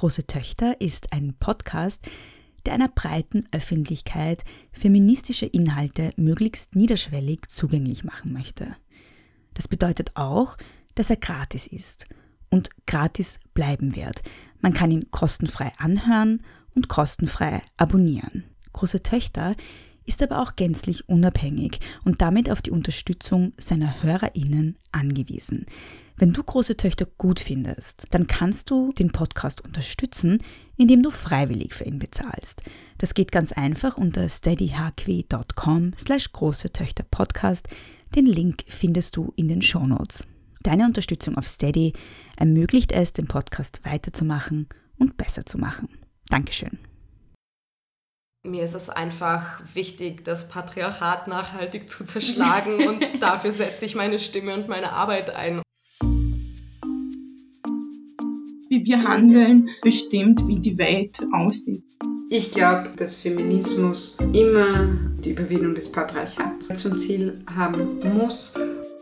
Große Töchter ist ein Podcast, der einer breiten Öffentlichkeit feministische Inhalte möglichst niederschwellig zugänglich machen möchte. Das bedeutet auch, dass er gratis ist und gratis bleiben wird. Man kann ihn kostenfrei anhören und kostenfrei abonnieren. Große Töchter ist aber auch gänzlich unabhängig und damit auf die Unterstützung seiner Hörerinnen angewiesen. Wenn du große Töchter gut findest, dann kannst du den Podcast unterstützen, indem du freiwillig für ihn bezahlst. Das geht ganz einfach unter steadyhq.com slash große Töchter Podcast. Den Link findest du in den Shownotes. Deine Unterstützung auf Steady ermöglicht es, den Podcast weiterzumachen und besser zu machen. Dankeschön. Mir ist es einfach wichtig, das Patriarchat nachhaltig zu zerschlagen und dafür setze ich meine Stimme und meine Arbeit ein. Wie wir handeln, bestimmt, wie die Welt aussieht. Ich glaube, dass Feminismus immer die Überwindung des Patriarchats zum Ziel haben muss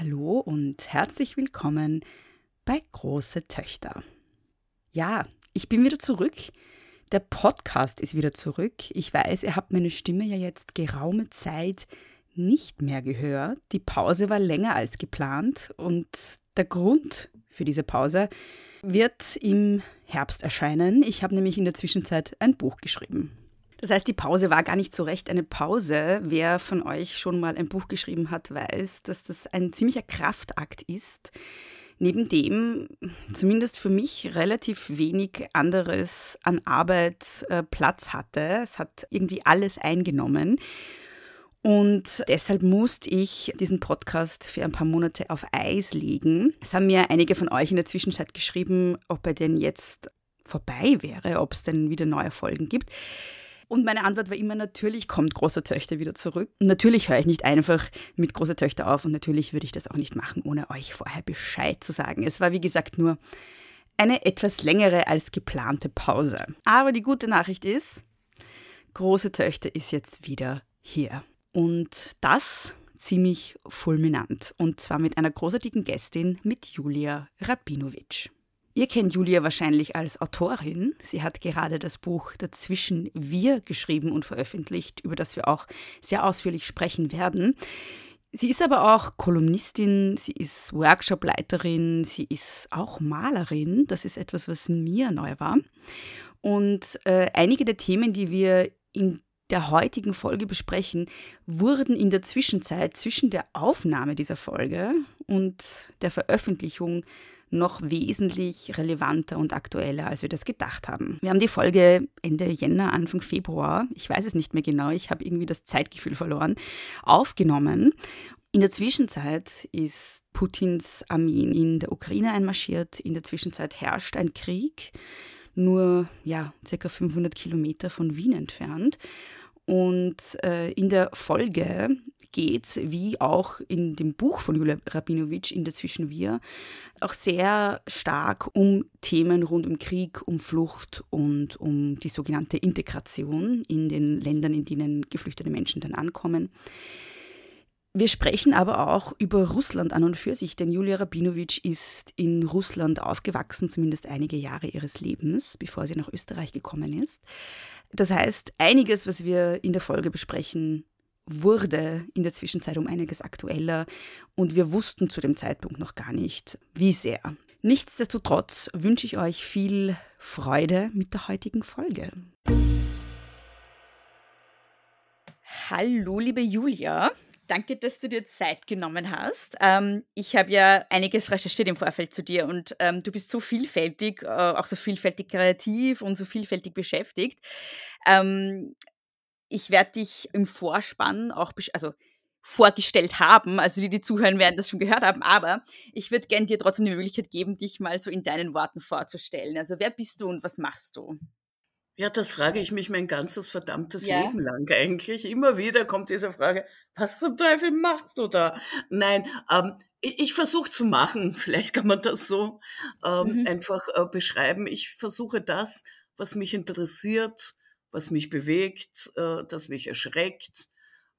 Hallo und herzlich willkommen bei Große Töchter. Ja, ich bin wieder zurück. Der Podcast ist wieder zurück. Ich weiß, ihr habt meine Stimme ja jetzt geraume Zeit nicht mehr gehört. Die Pause war länger als geplant und der Grund für diese Pause wird im Herbst erscheinen. Ich habe nämlich in der Zwischenzeit ein Buch geschrieben. Das heißt, die Pause war gar nicht so recht eine Pause. Wer von euch schon mal ein Buch geschrieben hat, weiß, dass das ein ziemlicher Kraftakt ist, neben dem zumindest für mich relativ wenig anderes an Arbeit äh, Platz hatte. Es hat irgendwie alles eingenommen. Und deshalb musste ich diesen Podcast für ein paar Monate auf Eis legen. Es haben mir einige von euch in der Zwischenzeit geschrieben, ob er denn jetzt vorbei wäre, ob es denn wieder neue Folgen gibt. Und meine Antwort war immer, natürlich kommt große Töchter wieder zurück. natürlich höre ich nicht einfach mit große Töchter auf und natürlich würde ich das auch nicht machen, ohne euch vorher Bescheid zu sagen. Es war, wie gesagt, nur eine etwas längere als geplante Pause. Aber die gute Nachricht ist, große Töchter ist jetzt wieder hier. Und das ziemlich fulminant. Und zwar mit einer großartigen Gästin, mit Julia Rabinovic. Ihr kennt Julia wahrscheinlich als Autorin. Sie hat gerade das Buch Dazwischen wir geschrieben und veröffentlicht, über das wir auch sehr ausführlich sprechen werden. Sie ist aber auch Kolumnistin, sie ist Workshopleiterin, sie ist auch Malerin. Das ist etwas, was mir neu war. Und äh, einige der Themen, die wir in der heutigen Folge besprechen, wurden in der Zwischenzeit zwischen der Aufnahme dieser Folge und der Veröffentlichung noch wesentlich relevanter und aktueller, als wir das gedacht haben. Wir haben die Folge Ende Jänner, Anfang Februar, ich weiß es nicht mehr genau, ich habe irgendwie das Zeitgefühl verloren, aufgenommen. In der Zwischenzeit ist Putins Armee in der Ukraine einmarschiert. In der Zwischenzeit herrscht ein Krieg, nur ja, circa 500 Kilometer von Wien entfernt. Und äh, in der Folge geht wie auch in dem Buch von Julia Rabinowitsch in Dazwischen Wir, auch sehr stark um Themen rund um Krieg, um Flucht und um die sogenannte Integration in den Ländern, in denen geflüchtete Menschen dann ankommen. Wir sprechen aber auch über Russland an und für sich, denn Julia Rabinowitsch ist in Russland aufgewachsen, zumindest einige Jahre ihres Lebens, bevor sie nach Österreich gekommen ist. Das heißt, einiges, was wir in der Folge besprechen, wurde in der Zwischenzeit um einiges aktueller und wir wussten zu dem Zeitpunkt noch gar nicht, wie sehr. Nichtsdestotrotz wünsche ich euch viel Freude mit der heutigen Folge. Hallo, liebe Julia. Danke, dass du dir Zeit genommen hast. Ähm, ich habe ja einiges recherchiert im Vorfeld zu dir und ähm, du bist so vielfältig, äh, auch so vielfältig kreativ und so vielfältig beschäftigt. Ähm, ich werde dich im Vorspann auch, also vorgestellt haben. Also die, die zuhören, werden das schon gehört haben. Aber ich würde gerne dir trotzdem die Möglichkeit geben, dich mal so in deinen Worten vorzustellen. Also wer bist du und was machst du? Ja, das frage ich mich mein ganzes verdammtes Ja. Leben lang eigentlich. Immer wieder kommt diese Frage, was zum Teufel machst du da? Nein, ähm, ich, ich versuche zu machen, vielleicht kann man das so ähm, Mhm. einfach äh, beschreiben. Ich versuche das, was mich interessiert, was mich bewegt, äh, das mich erschreckt,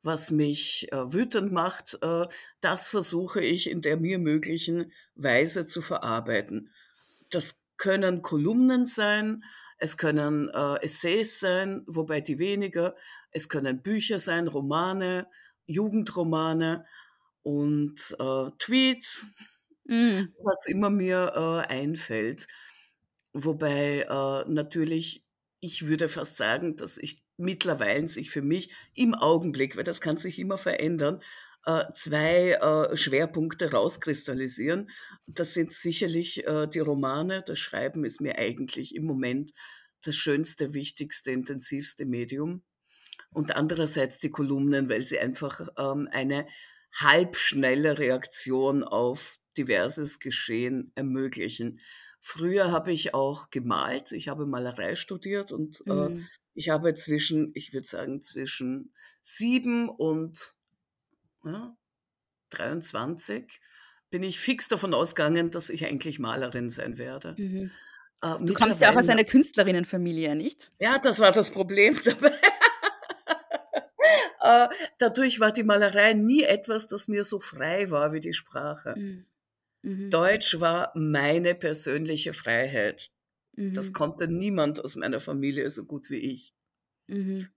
was mich äh, wütend macht, äh, das versuche ich in der mir möglichen Weise zu verarbeiten. Das können Kolumnen sein, es können äh, Essays sein, wobei die weniger, es können Bücher sein, Romane, Jugendromane und äh, Tweets, Mhm. was immer mir äh, einfällt. Wobei äh, natürlich, ich würde fast sagen, dass ich mittlerweile sich für mich im Augenblick, weil das kann sich immer verändern, äh, zwei äh, Schwerpunkte rauskristallisieren. Das sind sicherlich äh, die Romane. Das Schreiben ist mir eigentlich im Moment das schönste, wichtigste, intensivste Medium. Und andererseits die Kolumnen, weil sie einfach ähm, eine halbschnelle Reaktion auf diverses Geschehen ermöglichen. Früher habe ich auch gemalt. Ich habe Malerei studiert und äh, Mhm. ich habe zwischen, ich würde sagen, zwischen sieben und ja, 23 bin ich fix davon ausgegangen, dass ich eigentlich Malerin sein werde. Mhm. Äh, Du kommst ja auch aus einer Künstlerinnenfamilie, nicht? ja, das war das Problem dabei. Äh, Dadurch war die Malerei nie etwas, das mir so frei war wie die Sprache. Mhm. Mhm. Deutsch war meine persönliche Freiheit. Das Mhm. konnte niemand aus meiner Familie so gut wie ich. Mhm.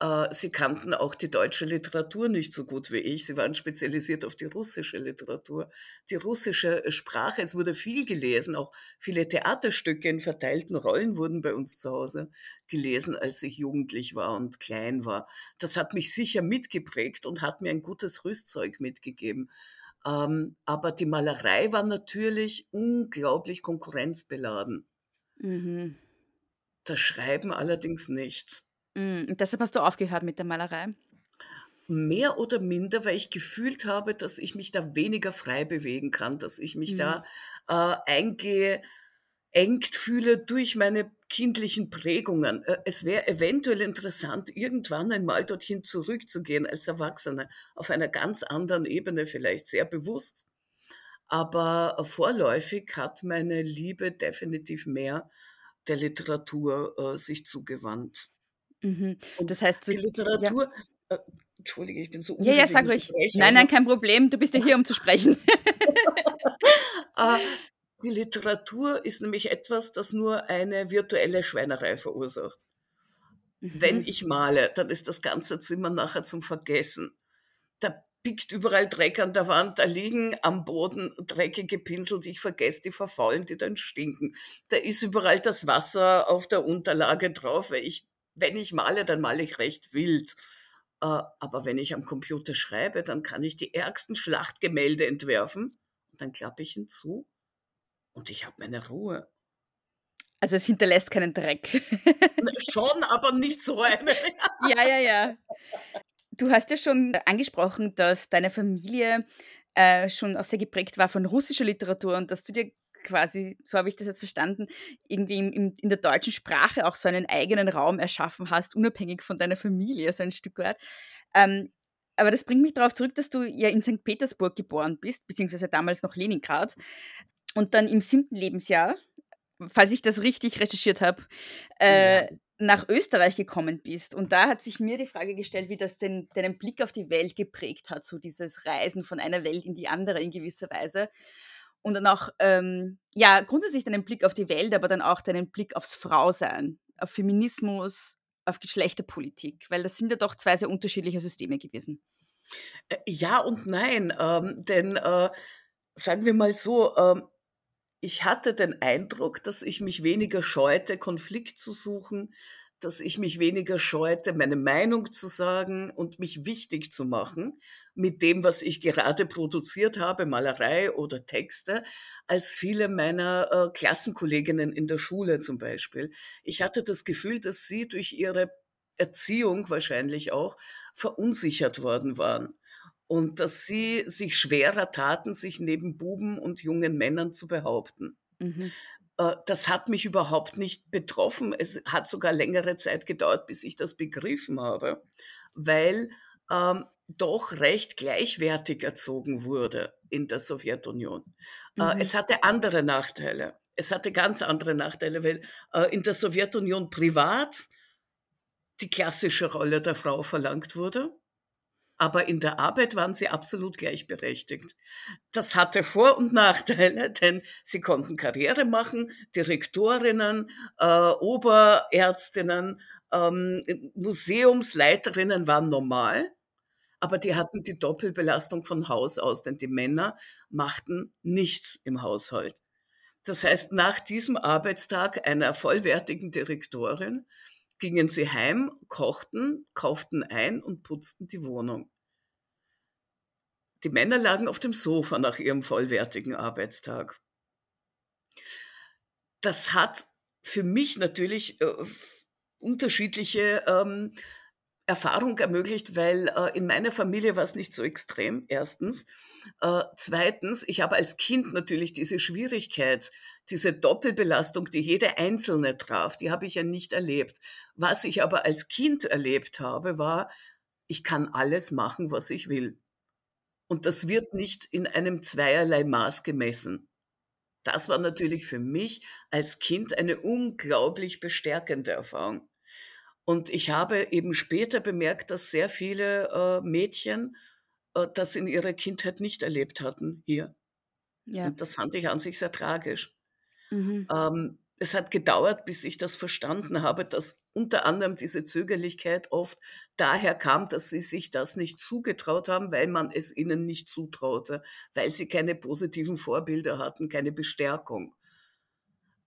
Äh, Sie kannten auch die deutsche Literatur nicht so gut wie ich. Sie waren spezialisiert auf die russische Literatur. Die russische Sprache, es wurde viel gelesen, auch viele Theaterstücke in verteilten Rollen wurden bei uns zu Hause gelesen, als ich jugendlich war und klein war. Das hat mich sicher mitgeprägt und hat mir ein gutes Rüstzeug mitgegeben. Ähm, aber die Malerei war natürlich unglaublich konkurrenzbeladen. Mhm. Das Schreiben allerdings nicht. Mhm. Und deshalb hast du aufgehört mit der Malerei. Mehr oder minder, weil ich gefühlt habe, dass ich mich da weniger frei bewegen kann, dass ich mich Mhm. da äh, eingeengt fühle durch meine kindlichen Prägungen. Äh, Es wäre eventuell interessant, irgendwann einmal dorthin zurückzugehen als Erwachsene, auf einer ganz anderen Ebene vielleicht, sehr bewusst. Aber vorläufig hat meine Liebe definitiv mehr der Literatur äh, sich zugewandt. Mhm. Und Das heißt, die du, Literatur, äh, Entschuldige, ich bin so ja, ja, sag ruhig. Nein, nein, aber, kein Problem. Du bist ja hier, um zu sprechen. äh, die Literatur ist nämlich etwas, das nur eine virtuelle Schweinerei verursacht. Wenn Mhm. ich male, dann ist das ganze Zimmer nachher zum Vergessen. Da pickt überall Dreck an der Wand, da liegen am Boden dreckige Pinsel, die ich vergesse, die verfaulen, die dann stinken. Da ist überall das Wasser auf der Unterlage drauf, weil ich, wenn ich male, dann male ich recht wild. Äh, Aber wenn ich am Computer schreibe, dann kann ich die ärgsten Schlachtgemälde entwerfen und dann klappe ich hinzu und ich habe meine Ruhe. Also es hinterlässt keinen Dreck. Schon, aber nicht so eine. ja, ja, ja. Du hast ja schon angesprochen, dass deine Familie äh, schon auch sehr geprägt war von russischer Literatur und dass du dir quasi, so habe ich das jetzt verstanden, irgendwie im, im, in der deutschen Sprache auch so einen eigenen Raum erschaffen hast, unabhängig von deiner Familie, so ein Stück weit. Ähm, aber das bringt mich darauf zurück, dass du ja in St. Petersburg geboren bist, beziehungsweise damals noch Leningrad. Und dann im siebten Lebensjahr, falls ich das richtig recherchiert habe, äh, Ja. nach Österreich gekommen bist. Und da hat sich mir die Frage gestellt, wie das den, deinen Blick auf die Welt geprägt hat, so dieses Reisen von einer Welt in die andere in gewisser Weise. Und dann auch, ähm, ja, grundsätzlich deinen Blick auf die Welt, aber dann auch deinen Blick aufs Frausein, auf Feminismus, auf Geschlechterpolitik, weil das sind ja doch zwei sehr unterschiedliche Systeme gewesen. Äh, Ja und nein, ähm, denn äh, sagen wir mal so, ähm, ich hatte den Eindruck, dass ich mich weniger scheute, Konflikt zu suchen, dass ich mich weniger scheute, meine Meinung zu sagen und mich wichtig zu machen mit dem, was ich gerade produziert habe, Malerei oder Texte, als viele meiner äh, Klassenkolleginnen in der Schule zum Beispiel. Ich hatte das Gefühl, dass sie durch ihre Erziehung wahrscheinlich auch verunsichert worden waren. Und dass sie sich schwerer taten, sich neben Buben und jungen Männern zu behaupten. Mhm. Äh, das hat mich überhaupt nicht betroffen. Es hat sogar längere Zeit gedauert, bis ich das begriffen habe, weil ähm, doch recht gleichwertig erzogen wurde in der Sowjetunion. Äh, Mhm. Es hatte andere Nachteile. Es hatte ganz andere Nachteile, weil äh, in der Sowjetunion privat die klassische Rolle der Frau verlangt wurde, aber in der Arbeit waren sie absolut gleichberechtigt. Das hatte Vor- und Nachteile, denn sie konnten Karriere machen, Direktorinnen, äh, Oberärztinnen, ähm, Museumsleiterinnen waren normal, aber die hatten die Doppelbelastung von Haus aus, denn die Männer machten nichts im Haushalt. Das heißt, nach diesem Arbeitstag einer vollwertigen Direktorin gingen sie heim, kochten, kauften ein und putzten die Wohnung. Die Männer lagen auf dem Sofa nach ihrem vollwertigen Arbeitstag. Das hat für mich natürlich äh, unterschiedliche ähm, Erfahrung ermöglicht, weil äh, in meiner Familie war es nicht so extrem, erstens. Äh, zweitens, ich habe als Kind natürlich diese Schwierigkeit, diese Doppelbelastung, die jede Einzelne traf, die habe ich ja nicht erlebt. Was ich aber als Kind erlebt habe, war, ich kann alles machen, was ich will. Und das wird nicht in einem zweierlei Maß gemessen. Das war natürlich für mich als Kind eine unglaublich bestärkende Erfahrung. Und ich habe eben später bemerkt, dass sehr viele äh, Mädchen äh, das in ihrer Kindheit nicht erlebt hatten hier. Ja. Und das fand ich an sich sehr tragisch. Mhm. Ähm, es hat gedauert, bis ich das verstanden habe, dass unter anderem diese Zögerlichkeit oft daher kam, dass sie sich das nicht zugetraut haben, weil man es ihnen nicht zutraute, weil sie keine positiven Vorbilder hatten, keine Bestärkung.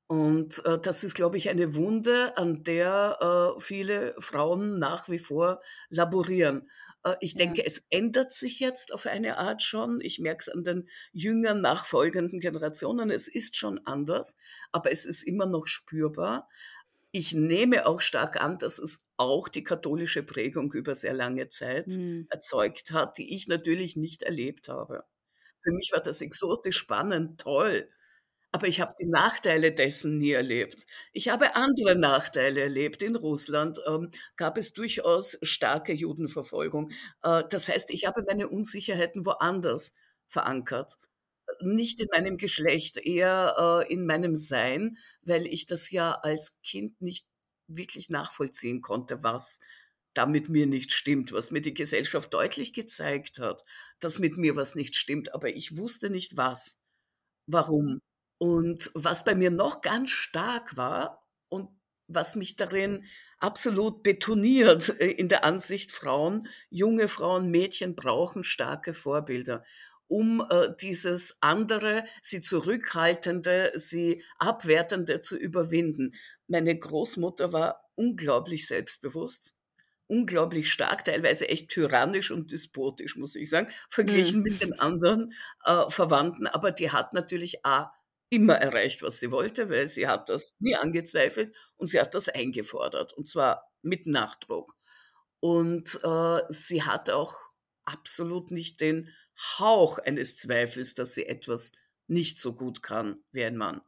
Und äh, das ist, glaube ich, eine Wunde, an der äh, viele Frauen nach wie vor laborieren. Äh, ich Ja. denke, es ändert sich jetzt auf eine Art schon. Ich merke es an den jüngeren, nachfolgenden Generationen. Es ist schon anders, aber es ist immer noch spürbar. Ich nehme auch stark an, dass es auch die katholische Prägung über sehr lange Zeit Mhm. erzeugt hat, die ich natürlich nicht erlebt habe. Für mich war das exotisch spannend, toll. Aber ich habe die Nachteile dessen nie erlebt. Ich habe andere Nachteile erlebt. In Russland ähm, gab es durchaus starke Judenverfolgung. Äh, das heißt, ich habe meine Unsicherheiten woanders verankert. Nicht in meinem Geschlecht, eher äh, in meinem Sein, weil ich das ja als Kind nicht wirklich nachvollziehen konnte, was da mit mir nicht stimmt, was mir die Gesellschaft deutlich gezeigt hat, dass mit mir was nicht stimmt, aber ich wusste nicht was, warum. Und was bei mir noch ganz stark war und was mich darin absolut betoniert äh, in der Ansicht, Frauen, junge Frauen, Mädchen brauchen starke Vorbilder, um äh, dieses andere, sie zurückhaltende, sie abwertende zu überwinden. Meine Großmutter war unglaublich selbstbewusst, unglaublich stark, teilweise echt tyrannisch und despotisch, muss ich sagen, verglichen mit den anderen äh, Verwandten. Aber die hat natürlich A, immer erreicht, was sie wollte, weil sie hat das nie angezweifelt und sie hat das eingefordert und zwar mit Nachdruck. Und äh, sie hat auch absolut nicht den Hauch eines Zweifels, dass sie etwas nicht so gut kann wie ein Mann.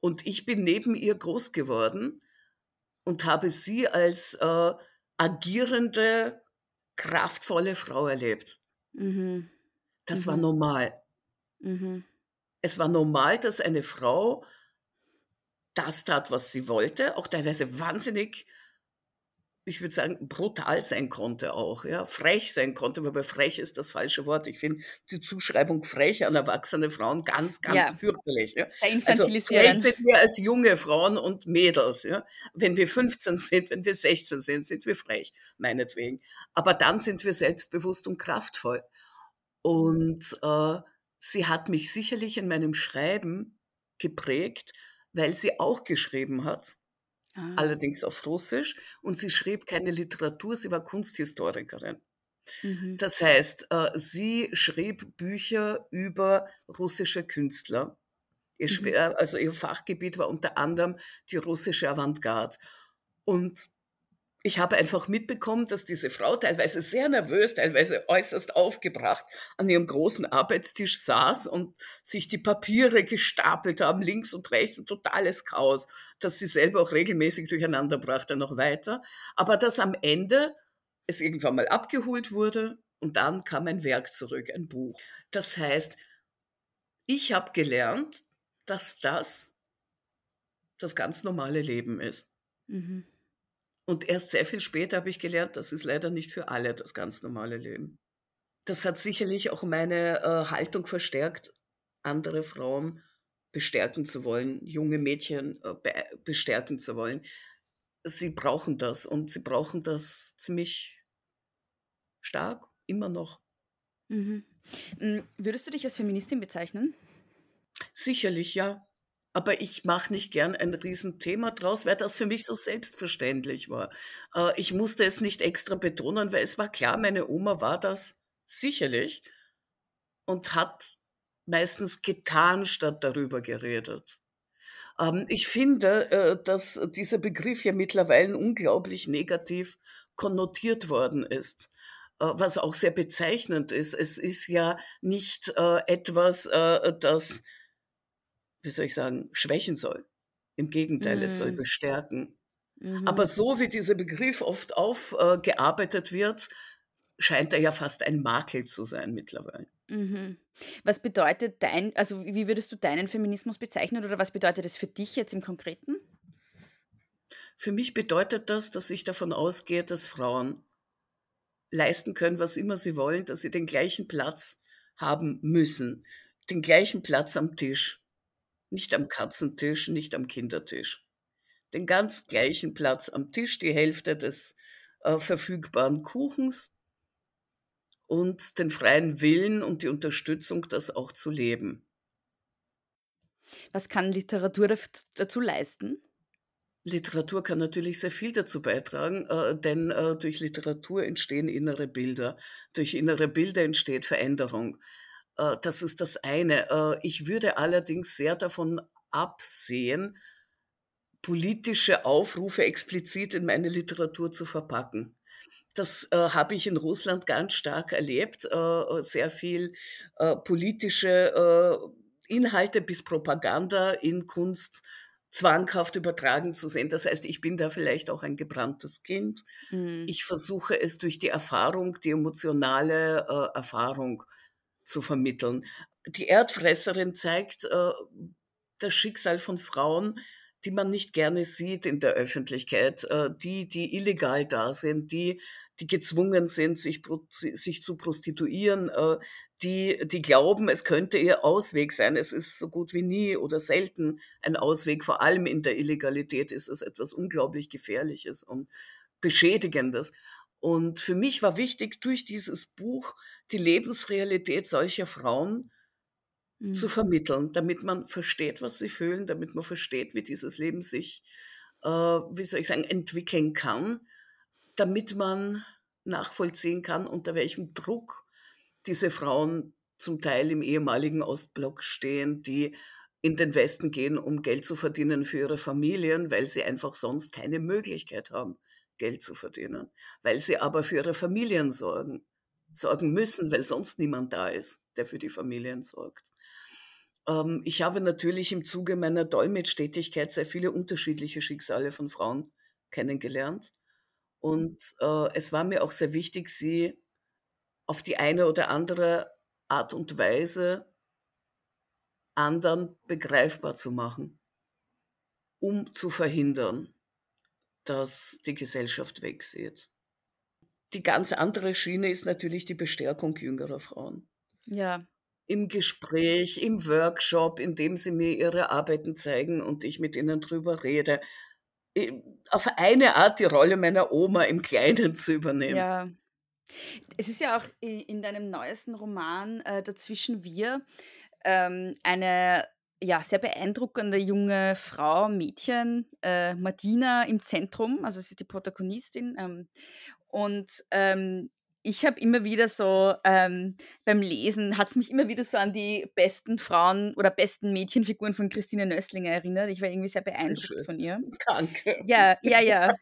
Und ich bin neben ihr groß geworden und habe sie als äh, agierende, kraftvolle Frau erlebt. Mhm. Das war Mhm. normal. Mhm. Es war normal, dass eine Frau das tat, was sie wollte, auch teilweise wahnsinnig, ich würde sagen, brutal sein konnte auch, ja, frech sein konnte, wobei frech ist das falsche Wort. Ich finde die Zuschreibung frech an erwachsene Frauen ganz, ganz Ja. fürchterlich. Ja. Also frech sind wir als junge Frauen und Mädels. Ja. Wenn wir 15 sind, wenn wir 16 sind, sind wir frech, meinetwegen. Aber dann sind wir selbstbewusst und kraftvoll. Und äh, sie hat mich sicherlich in meinem Schreiben geprägt, weil sie auch geschrieben hat, Ah. allerdings auf Russisch, und sie schrieb keine Literatur, sie war Kunsthistorikerin. Mhm. Das heißt, äh, sie schrieb Bücher über russische Künstler. Ihr, Mhm. Also ihr Fachgebiet war unter anderem die russische Avantgarde. Und ich habe einfach mitbekommen, dass diese Frau teilweise sehr nervös, teilweise äußerst aufgebracht an ihrem großen Arbeitstisch saß und sich die Papiere gestapelt haben, links und rechts, ein totales Chaos, dass sie selber auch regelmäßig durcheinander brachte noch weiter. Aber dass am Ende es irgendwann mal abgeholt wurde und dann kam ein Werk zurück, ein Buch. Das heißt, ich habe gelernt, dass das das ganz normale Leben ist. Mhm. Und erst sehr viel später habe ich gelernt, das ist leider nicht für alle das ganz normale Leben. Das hat sicherlich auch meine äh, Haltung verstärkt, andere Frauen bestärken zu wollen, junge Mädchen äh, be bestärken zu wollen. Sie brauchen das und sie brauchen das ziemlich stark, immer noch. Mhm. Mm, würdest du dich als Feministin bezeichnen? Sicherlich, ja. Aber ich mache nicht gern ein Riesenthema draus, weil das für mich so selbstverständlich war. Äh, ich musste es nicht extra betonen, weil es war klar, meine Oma war das sicherlich und hat meistens getan, statt darüber geredet. Ähm, ich finde, äh, dass dieser Begriff ja mittlerweile unglaublich negativ konnotiert worden ist äh, was auch sehr bezeichnend ist. Es ist ja nicht äh, etwas, äh, das wie soll ich sagen, schwächen soll. Im Gegenteil, mm. es soll mhm. bestärken. Mhm. Aber so wie dieser Begriff oft aufgearbeitet äh, wird, scheint er ja fast ein Makel zu sein mittlerweile. Mhm. Was bedeutet dein, also wie würdest du deinen Feminismus bezeichnen oder was bedeutet es für dich jetzt im Konkreten? Für mich bedeutet das, dass ich davon ausgehe, dass Frauen leisten können, was immer sie wollen, dass sie den gleichen Platz haben müssen, den gleichen Platz am Tisch, nicht am Katzentisch, nicht am Kindertisch. Den ganz gleichen Platz am Tisch, die Hälfte des äh, verfügbaren Kuchens und den freien Willen und die Unterstützung, das auch zu leben. Was kann Literatur dazu leisten? Literatur kann natürlich sehr viel dazu beitragen, äh, denn äh, durch Literatur entstehen innere Bilder. Durch innere Bilder entsteht Veränderung. Äh, das ist das eine. Äh, ich würde allerdings sehr davon absehen, politische Aufrufe explizit in meine Literatur zu verpacken. Das äh, habe ich in Russland ganz stark erlebt. Äh, sehr viel äh, politische äh, Inhalte bis Propaganda in Kunst zwanghaft übertragen zu sehen. Das heißt, ich bin da vielleicht auch ein gebranntes Kind. Mhm. Ich versuche es durch die Erfahrung, die emotionale Erfahrung zu vermitteln. Die Erdfresserin zeigt äh, das Schicksal von Frauen, die man nicht gerne sieht in der Öffentlichkeit, äh, die, die illegal da sind, die, die gezwungen sind, sich, sich zu prostituieren, äh, die, die glauben, es könnte ihr Ausweg sein. Es ist so gut wie nie oder selten ein Ausweg. Vor allem in der Illegalität ist es etwas unglaublich Gefährliches und Beschädigendes. Und für mich war wichtig, durch dieses Buch die Lebensrealität solcher Frauen mhm. zu vermitteln, damit man versteht, was sie fühlen, damit man versteht, wie dieses Leben sich, äh, wie soll ich sagen, entwickeln kann, damit man nachvollziehen kann, unter welchem Druck diese Frauen zum Teil im ehemaligen Ostblock stehen, die in den Westen gehen, um Geld zu verdienen für ihre Familien, weil sie einfach sonst keine Möglichkeit haben, Geld zu verdienen, weil sie aber für ihre Familien sorgen, sorgen müssen, weil sonst niemand da ist, der für die Familien sorgt. Ähm, ich habe natürlich im Zuge meiner Dolmetschtätigkeit sehr viele unterschiedliche Schicksale von Frauen kennengelernt. Und äh, es war mir auch sehr wichtig, sie auf die eine oder andere Art und Weise anderen begreifbar zu machen, um zu verhindern, dass die Gesellschaft wegsieht. Die ganz andere Schiene ist natürlich die Bestärkung jüngerer Frauen. Ja. Im Gespräch, im Workshop, in dem sie mir ihre Arbeiten zeigen und ich mit ihnen drüber rede. Auf eine Art die Rolle meiner Oma im Kleinen zu übernehmen. Ja. Es ist ja auch in deinem neuesten Roman äh, Dazwischen wir ähm, eine ja, sehr beeindruckende junge Frau, Mädchen, äh, Martina im Zentrum, also sie ist die Protagonistin. Ähm, und ähm, ich habe immer wieder so ähm, beim Lesen, hat es mich immer wieder so an die besten Frauen oder besten Mädchenfiguren von Christine Nösslinger erinnert. Ich war irgendwie sehr beeindruckt von ihr. Danke. Ja, ja, ja.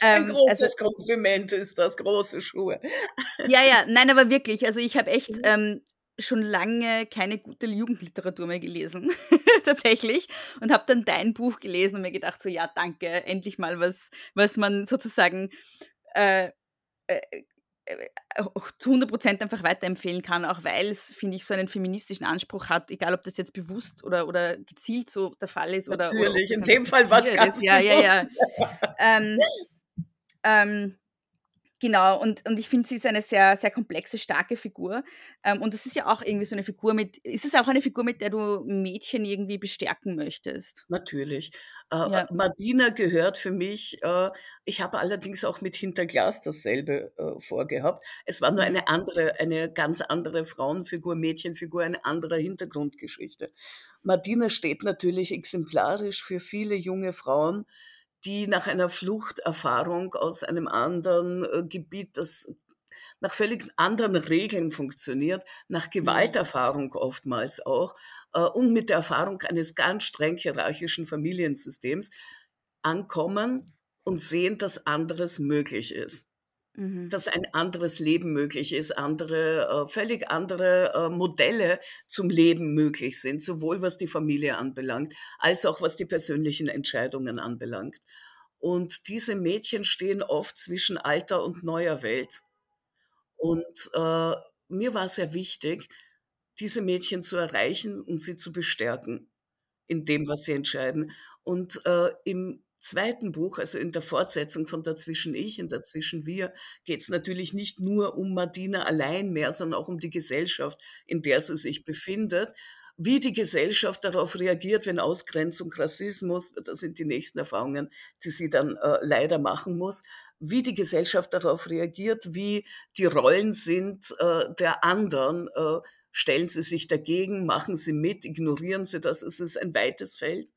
Ein ähm, großes also, Kompliment ist das, große Schuhe. Ja, ja, nein, aber wirklich. Also ich habe echt mhm. ähm, schon lange keine gute Jugendliteratur mehr gelesen, tatsächlich. Und habe dann dein Buch gelesen und mir gedacht, so ja, danke, endlich mal was, was man sozusagen äh, äh, äh zu 100% einfach weiterempfehlen kann, auch weil es, finde ich, so einen feministischen Anspruch hat, egal ob das jetzt bewusst oder, oder gezielt so der Fall ist. Oder, Natürlich, oder in dem Fall was ganz Ja, ja, ja. ähm, ähm, Genau, und, und ich finde, sie ist eine sehr, sehr komplexe, starke Figur. Ähm, und das ist ja auch irgendwie so eine Figur mit, ist es auch eine Figur, mit der du Mädchen irgendwie bestärken möchtest? Natürlich. Äh, ja. Martina gehört für mich, äh, ich habe allerdings auch mit Hinterglas dasselbe äh, vorgehabt. Es war nur mhm. eine andere, eine ganz andere Frauenfigur, Mädchenfigur, eine andere Hintergrundgeschichte. Martina steht natürlich exemplarisch für viele junge Frauen, die nach einer Fluchterfahrung aus einem anderen äh, Gebiet, das nach völlig anderen Regeln funktioniert, nach mhm. Gewalterfahrung oftmals auch äh, und mit der Erfahrung eines ganz streng hierarchischen Familiensystems ankommen und sehen, dass anderes möglich ist. Mhm. dass ein anderes Leben möglich ist, andere, äh, völlig andere äh, Modelle zum Leben möglich sind, sowohl was die Familie anbelangt, als auch was die persönlichen Entscheidungen anbelangt. Und diese Mädchen stehen oft zwischen alter und neuer Welt. Und äh, mir war sehr wichtig, diese Mädchen zu erreichen und sie zu bestärken in dem, was sie entscheiden. Und äh, im zweiten Buch, also in der Fortsetzung von Dazwischen ich und Dazwischen wir, geht es natürlich nicht nur um Madina allein mehr, sondern auch um die Gesellschaft, in der sie sich befindet. Wie die Gesellschaft darauf reagiert, wenn Ausgrenzung, Rassismus, das sind die nächsten Erfahrungen, die sie dann äh, leider machen muss, wie die Gesellschaft darauf reagiert, wie die Rollen sind äh, der anderen. Äh, stellen sie sich dagegen, machen sie mit, ignorieren sie das? Es ist ein weites Feld.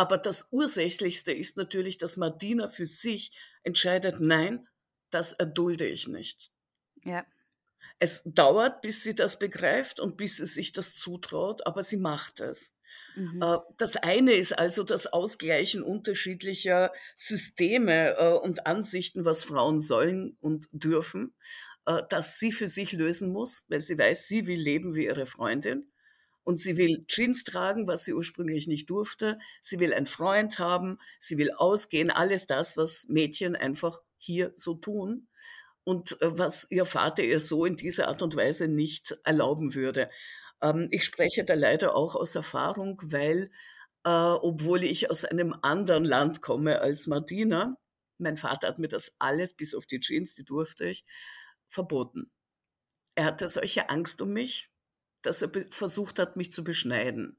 Aber das Ursächlichste ist natürlich, dass Martina für sich entscheidet, nein, das erdulde ich nicht. Ja. Es dauert, bis sie das begreift und bis sie sich das zutraut, aber sie macht es. Mhm. Äh, das eine ist also das Ausgleichen unterschiedlicher Systeme äh, und Ansichten, was Frauen sollen und dürfen, äh, das sie für sich lösen muss, weil sie weiß, sie will leben wie ihre Freundin und sie will Jeans tragen, was sie ursprünglich nicht durfte. Sie will einen Freund haben, sie will ausgehen, alles das, was Mädchen einfach hier so tun und äh, was ihr Vater ihr so in dieser Art und Weise nicht erlauben würde. Ähm, ich spreche da leider auch aus Erfahrung, weil äh, obwohl ich aus einem anderen Land komme als Martina, mein Vater hat mir das alles, bis auf die Jeans, die durfte ich, verboten. Er hatte solche Angst um mich, dass er versucht hat, mich zu beschneiden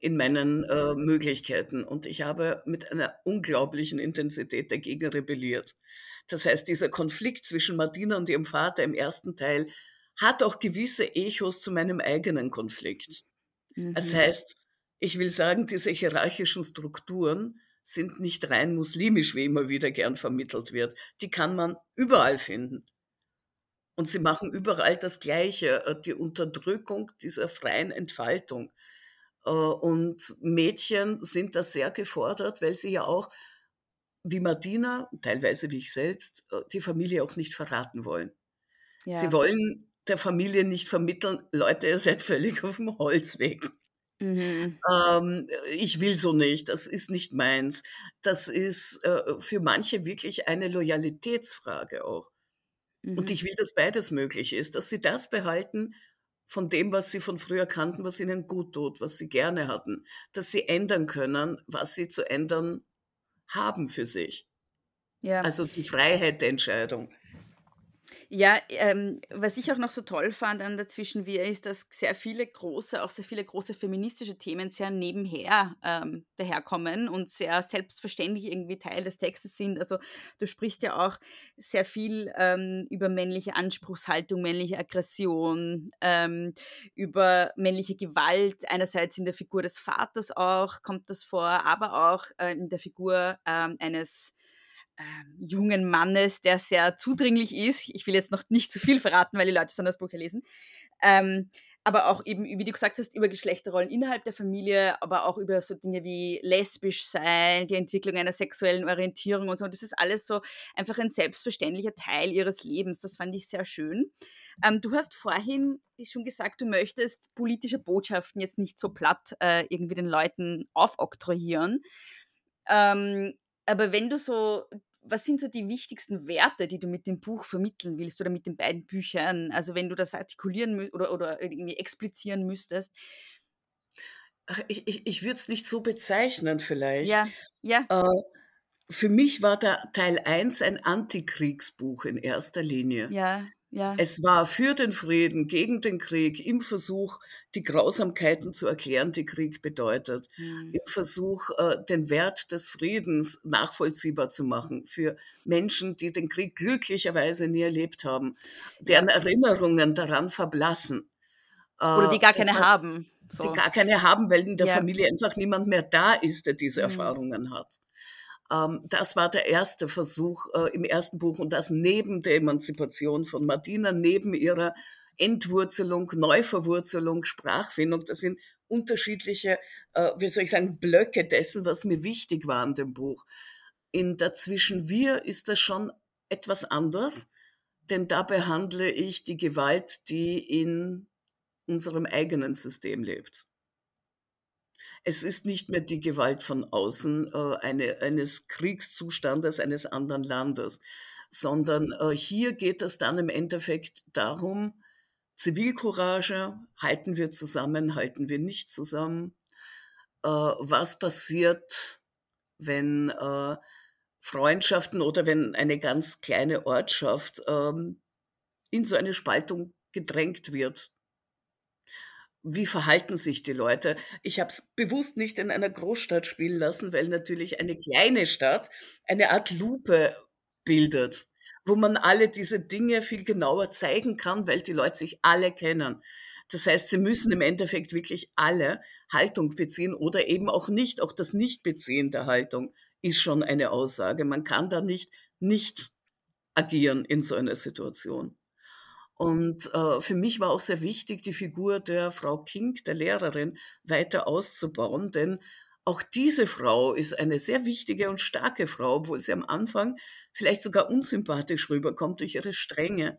in meinen äh, Möglichkeiten. Und ich habe mit einer unglaublichen Intensität dagegen rebelliert. Das heißt, dieser Konflikt zwischen Martina und ihrem Vater im ersten Teil hat auch gewisse Echos zu meinem eigenen Konflikt. Mhm. Das heißt, ich will sagen, diese hierarchischen Strukturen sind nicht rein muslimisch, wie immer wieder gern vermittelt wird. Die kann man überall finden. Und sie machen überall das Gleiche, äh, die Unterdrückung dieser freien Entfaltung. Äh, und Mädchen sind da sehr gefordert, weil sie ja auch, wie Martina, teilweise wie ich selbst, äh, die Familie auch nicht verraten wollen. Ja. Sie wollen der Familie nicht vermitteln, Leute, ihr seid völlig auf dem Holzweg. Mhm. Ähm, ich will so nicht, das ist nicht meins. Das ist äh, für manche wirklich eine Loyalitätsfrage auch. Mhm. Und ich will, dass beides möglich ist, dass sie das behalten von dem, was sie von früher kannten, was ihnen gut tut, was sie gerne hatten, dass sie ändern können, was sie zu ändern haben für sich. Ja. Also die Freiheit der Entscheidung. Ja, ähm, was ich auch noch so toll fand an dazwischen wir ist, dass sehr viele große, auch sehr viele große feministische Themen sehr nebenher ähm, daherkommen und sehr selbstverständlich irgendwie Teil des Textes sind. Also du sprichst ja auch sehr viel ähm, über männliche Anspruchshaltung, männliche Aggression, ähm, über männliche Gewalt. Einerseits in der Figur des Vaters auch kommt das vor, aber auch äh, in der Figur ähm, eines ähm, jungen Mannes, der sehr zudringlich ist. Ich will jetzt noch nicht zu viel verraten, weil die Leute sollen das Buch ja lesen. Ähm, aber auch eben, wie du gesagt hast, über Geschlechterrollen innerhalb der Familie, aber auch über so Dinge wie lesbisch sein, die Entwicklung einer sexuellen Orientierung und so. Das ist alles so einfach ein selbstverständlicher Teil ihres Lebens. Das fand ich sehr schön. Ähm, du hast vorhin schon gesagt, du möchtest politische Botschaften jetzt nicht so platt äh, irgendwie den Leuten aufoktroyieren. Ähm, aber wenn du so was sind so die wichtigsten Werte, die du mit dem Buch vermitteln willst oder mit den beiden Büchern? Also wenn du das artikulieren oder, oder irgendwie explizieren müsstest. Ach, ich ich, ich würde es nicht so bezeichnen vielleicht. Ja, ja. Äh, für mich war der Teil 1 ein Antikriegsbuch in erster Linie. Ja. Ja. Es war für den Frieden, gegen den Krieg, im Versuch, die Grausamkeiten zu erklären, die Krieg bedeutet, mhm. im Versuch, äh, den Wert des Friedens nachvollziehbar zu machen für Menschen, die den Krieg glücklicherweise nie erlebt haben, deren. Erinnerungen daran verblassen. Oder die äh, gar keine hat, haben. So. Die gar keine haben, weil in der ja. Familie einfach niemand mehr da ist, der diese mhm. Erfahrungen hat. Ähm, das war der erste Versuch äh, im ersten Buch und das neben der Emanzipation von Martina, neben ihrer Entwurzelung, Neuverwurzelung, Sprachfindung. Das sind unterschiedliche, äh, wie soll ich sagen, Blöcke dessen, was mir wichtig war an dem Buch. In Dazwischen wir ist das schon etwas anders, denn da behandle ich die Gewalt, die in unserem eigenen System lebt. Es ist nicht mehr die Gewalt von außen äh, eine, eines Kriegszustandes eines anderen Landes, sondern äh, hier geht es dann im Endeffekt darum, Zivilcourage, halten wir zusammen, halten wir nicht zusammen, äh, was passiert, wenn äh, Freundschaften oder wenn eine ganz kleine Ortschaft ähm, in so eine Spaltung gedrängt wird wie verhalten sich die Leute? Ich habe es bewusst nicht in einer Großstadt spielen lassen, weil natürlich eine kleine Stadt eine Art Lupe bildet, wo man alle diese Dinge viel genauer zeigen kann, weil die Leute sich alle kennen. Das heißt, sie müssen im Endeffekt wirklich alle Haltung beziehen oder eben auch nicht. Auch das Nichtbeziehen der Haltung ist schon eine Aussage. Man kann da nicht nicht agieren in so einer Situation. Und äh, für mich war auch sehr wichtig, die Figur der Frau King, der Lehrerin, weiter auszubauen, denn auch diese Frau ist eine sehr wichtige und starke Frau, obwohl sie am Anfang vielleicht sogar unsympathisch rüberkommt durch ihre Strenge.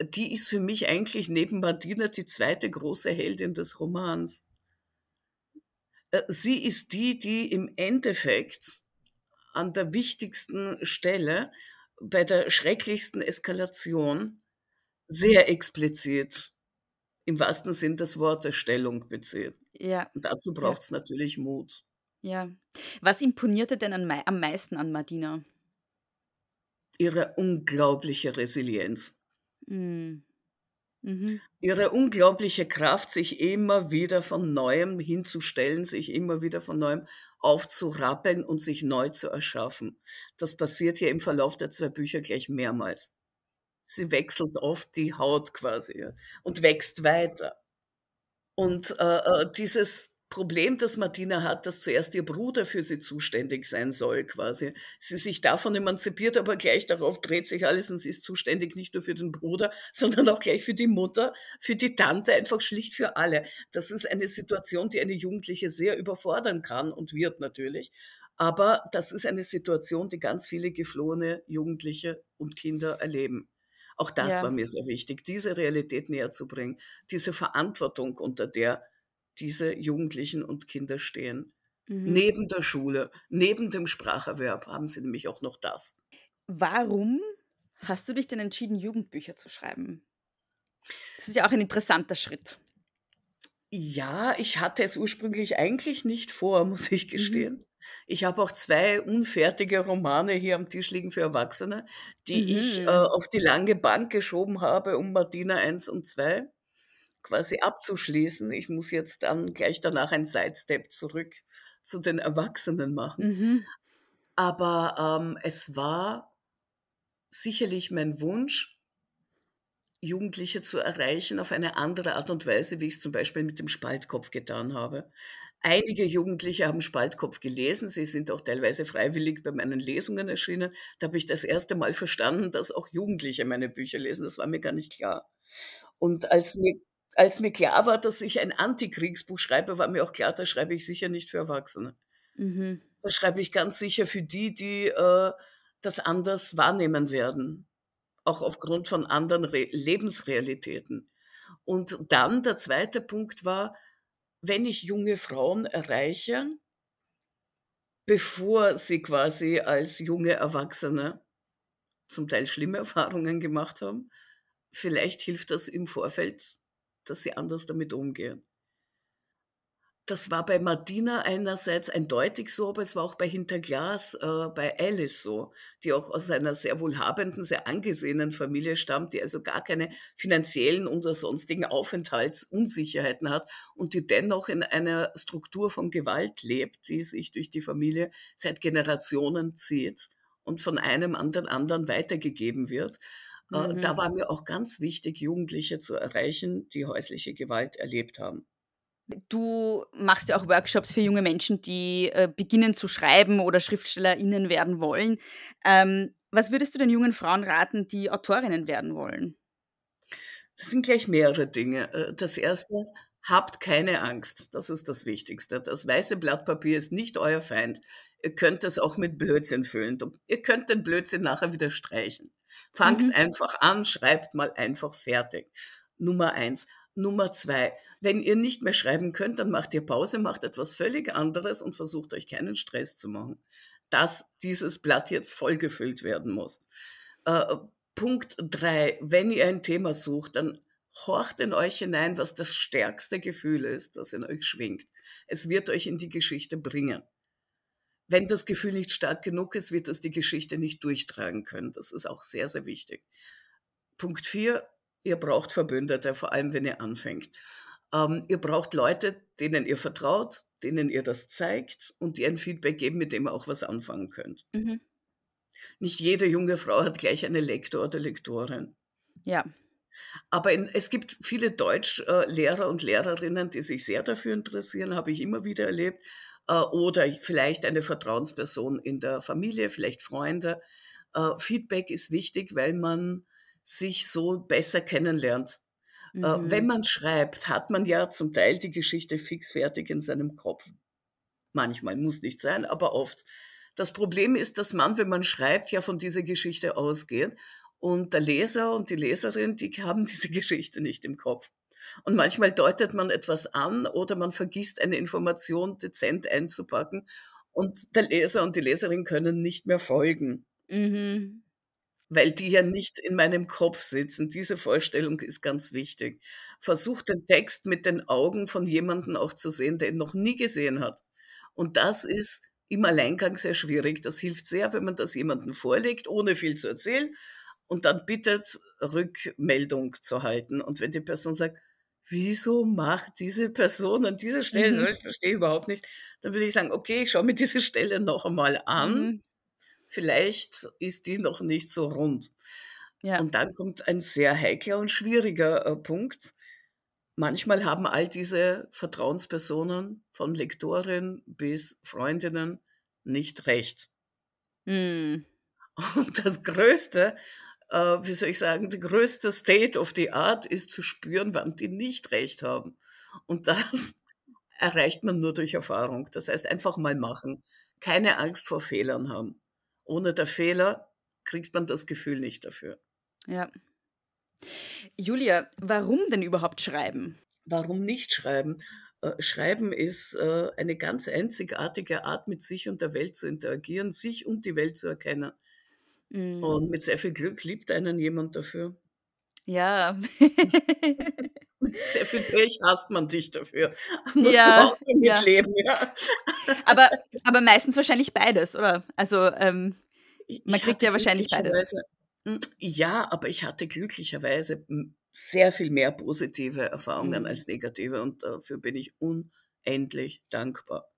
Die ist für mich eigentlich neben Martina die zweite große Heldin des Romans. Äh, sie ist die, die im Endeffekt an der wichtigsten Stelle bei der schrecklichsten Eskalation sehr explizit im wahrsten Sinn des Wortes Stellung bezieht. Ja. Und dazu braucht es ja. natürlich Mut. Ja. Was imponierte denn am meisten an Madina? Ihre unglaubliche Resilienz. Mhm. Mhm. Ihre unglaubliche Kraft, sich immer wieder von neuem hinzustellen, sich immer wieder von neuem aufzurappeln und sich neu zu erschaffen. Das passiert ja im Verlauf der zwei Bücher gleich mehrmals sie wechselt oft die Haut quasi und wächst weiter. Und äh, äh, dieses Problem, das Martina hat, dass zuerst ihr Bruder für sie zuständig sein soll, quasi. Sie sich davon emanzipiert, aber gleich darauf dreht sich alles und sie ist zuständig nicht nur für den Bruder, sondern auch gleich für die Mutter, für die Tante, einfach schlicht für alle. Das ist eine Situation, die eine Jugendliche sehr überfordern kann und wird natürlich. Aber das ist eine Situation, die ganz viele geflohene Jugendliche und Kinder erleben. Auch das ja. war mir sehr wichtig, diese Realität näher zu bringen, diese Verantwortung, unter der diese Jugendlichen und Kinder stehen. Mhm. Neben der Schule, neben dem Spracherwerb haben sie nämlich auch noch das. Warum hast du dich denn entschieden, Jugendbücher zu schreiben? Das ist ja auch ein interessanter Schritt. Ja, ich hatte es ursprünglich eigentlich nicht vor, muss ich mhm. gestehen. Mhm. Ich habe auch zwei unfertige Romane hier am Tisch liegen für Erwachsene, die mhm. ich äh, auf die lange Bank geschoben habe, um Martina 1 und 2 quasi abzuschließen. Ich muss jetzt dann gleich danach ein Sidestep zurück zu den Erwachsenen machen. Mhm. Aber ähm, es war sicherlich mein Wunsch, Jugendliche zu erreichen auf eine andere Art und Weise, wie ich es zum Beispiel mit dem Spaltkopf getan habe. Einige Jugendliche haben Spaltkopf gelesen. Sie sind auch teilweise freiwillig bei meinen Lesungen erschienen. Da habe ich das erste Mal verstanden, dass auch Jugendliche meine Bücher lesen. Das war mir gar nicht klar. Und als mir, als mir klar war, dass ich ein Antikriegsbuch schreibe, war mir auch klar, da schreibe ich sicher nicht für Erwachsene. Mhm. Da schreibe ich ganz sicher für die, die äh, das anders wahrnehmen werden. Auch aufgrund von anderen Re Lebensrealitäten. Und dann der zweite Punkt war, wenn ich junge Frauen erreiche, bevor sie quasi als junge Erwachsene zum Teil schlimme Erfahrungen gemacht haben, vielleicht hilft das im Vorfeld, dass sie anders damit umgehen. Das war bei Martina einerseits eindeutig so, aber es war auch bei Hinterglas, äh, bei Alice so, die auch aus einer sehr wohlhabenden, sehr angesehenen Familie stammt, die also gar keine finanziellen oder sonstigen Aufenthaltsunsicherheiten hat und die dennoch in einer Struktur von Gewalt lebt, die sich durch die Familie seit Generationen zieht und von einem an den anderen weitergegeben wird. Äh, Mhm. Da war mir auch ganz wichtig, Jugendliche zu erreichen, die häusliche Gewalt erlebt haben. Du machst ja auch Workshops für junge Menschen, die äh, beginnen zu schreiben oder SchriftstellerInnen werden wollen. Ähm, was würdest du den jungen Frauen raten, die Autorinnen werden wollen? Das sind gleich mehrere Dinge. Äh, Das erste, habt keine Angst. Das ist das Wichtigste. Das weiße Blatt Papier ist nicht euer Feind. Ihr könnt es auch mit Blödsinn füllen. Ihr könnt den Blödsinn nachher wieder streichen. Fangt Mhm. einfach an, schreibt mal einfach fertig. Nummer eins. Nummer zwei, wenn ihr nicht mehr schreiben könnt, dann macht ihr Pause, macht etwas völlig anderes und versucht euch keinen Stress zu machen, dass dieses Blatt jetzt vollgefüllt werden muss. Äh, Punkt drei, wenn ihr ein Thema sucht, dann horcht in euch hinein, was das stärkste Gefühl ist, das in euch schwingt. Es wird euch in die Geschichte bringen. Wenn das Gefühl nicht stark genug ist, wird es die Geschichte nicht durchtragen können. Das ist auch sehr, sehr wichtig. Punkt vier, ihr braucht Verbündete, vor allem wenn ihr anfängt. Ähm, ihr braucht Leute, denen ihr vertraut, denen ihr das zeigt und die ein Feedback geben, mit dem ihr auch was anfangen könnt. Mhm. Nicht jede junge Frau hat gleich eine Lektor oder Lektorin. Ja. Aber in, es gibt viele Deutschlehrer und Lehrerinnen, die sich sehr dafür interessieren, habe ich immer wieder erlebt. Äh, Oder vielleicht eine Vertrauensperson in der Familie, vielleicht Freunde. Äh, Feedback ist wichtig, weil man sich so besser kennenlernt. Äh, Mhm. Wenn man schreibt, hat man ja zum Teil die Geschichte fix fertig in seinem Kopf. Manchmal muss nicht sein, aber oft. Das Problem ist, dass man, wenn man schreibt, ja von dieser Geschichte ausgeht und der Leser und die Leserin, die haben diese Geschichte nicht im Kopf. Und manchmal deutet man etwas an oder man vergisst eine Information dezent einzupacken und der Leser und die Leserin können nicht mehr folgen, Mhm. Weil die ja nicht in meinem Kopf sitzen. Diese Vorstellung ist ganz wichtig. Versucht den Text mit den Augen von jemandem auch zu sehen, der ihn noch nie gesehen hat. Und das ist im Alleingang sehr schwierig. Das hilft sehr, wenn man das jemandem vorlegt, ohne viel zu erzählen und dann bittet, Rückmeldung zu halten. Und wenn die Person sagt, wieso macht diese Person an dieser Stelle, Mhm. ich verstehe überhaupt nicht, dann würde ich sagen, okay, ich schaue mir diese Stelle noch einmal an. Mhm. Vielleicht ist die noch nicht so rund. Ja. Und dann kommt ein sehr heikler und schwieriger äh, Punkt. Manchmal haben all diese Vertrauenspersonen von Lektorin bis Freundinnen nicht recht. Mhm. Und das Größte, äh, wie soll ich sagen, die größte State of the Art ist zu spüren, wann die nicht recht haben. Und das erreicht man nur durch Erfahrung. Das heißt, einfach mal machen. Keine Angst vor Fehlern haben. Ohne der Fehler kriegt man das Gefühl nicht dafür. Ja. Julia, warum denn überhaupt schreiben? Warum nicht schreiben? Äh, Schreiben ist äh, eine ganz einzigartige Art, mit sich und der Welt zu interagieren, sich und die Welt zu erkennen. Mhm. Und mit sehr viel Glück liebt einen jemand dafür. Ja. Sehr viel Pech hasst man dich dafür. Musst Ja, du auch damit ja. leben, ja. aber, aber meistens wahrscheinlich beides, oder? Also, ähm, Ich Man kriegt hatte ja wahrscheinlich beides. glücklicherweise- Hm, Ja, aber ich hatte glücklicherweise sehr viel mehr positive Erfahrungen Mhm. als negative und dafür bin ich unendlich dankbar.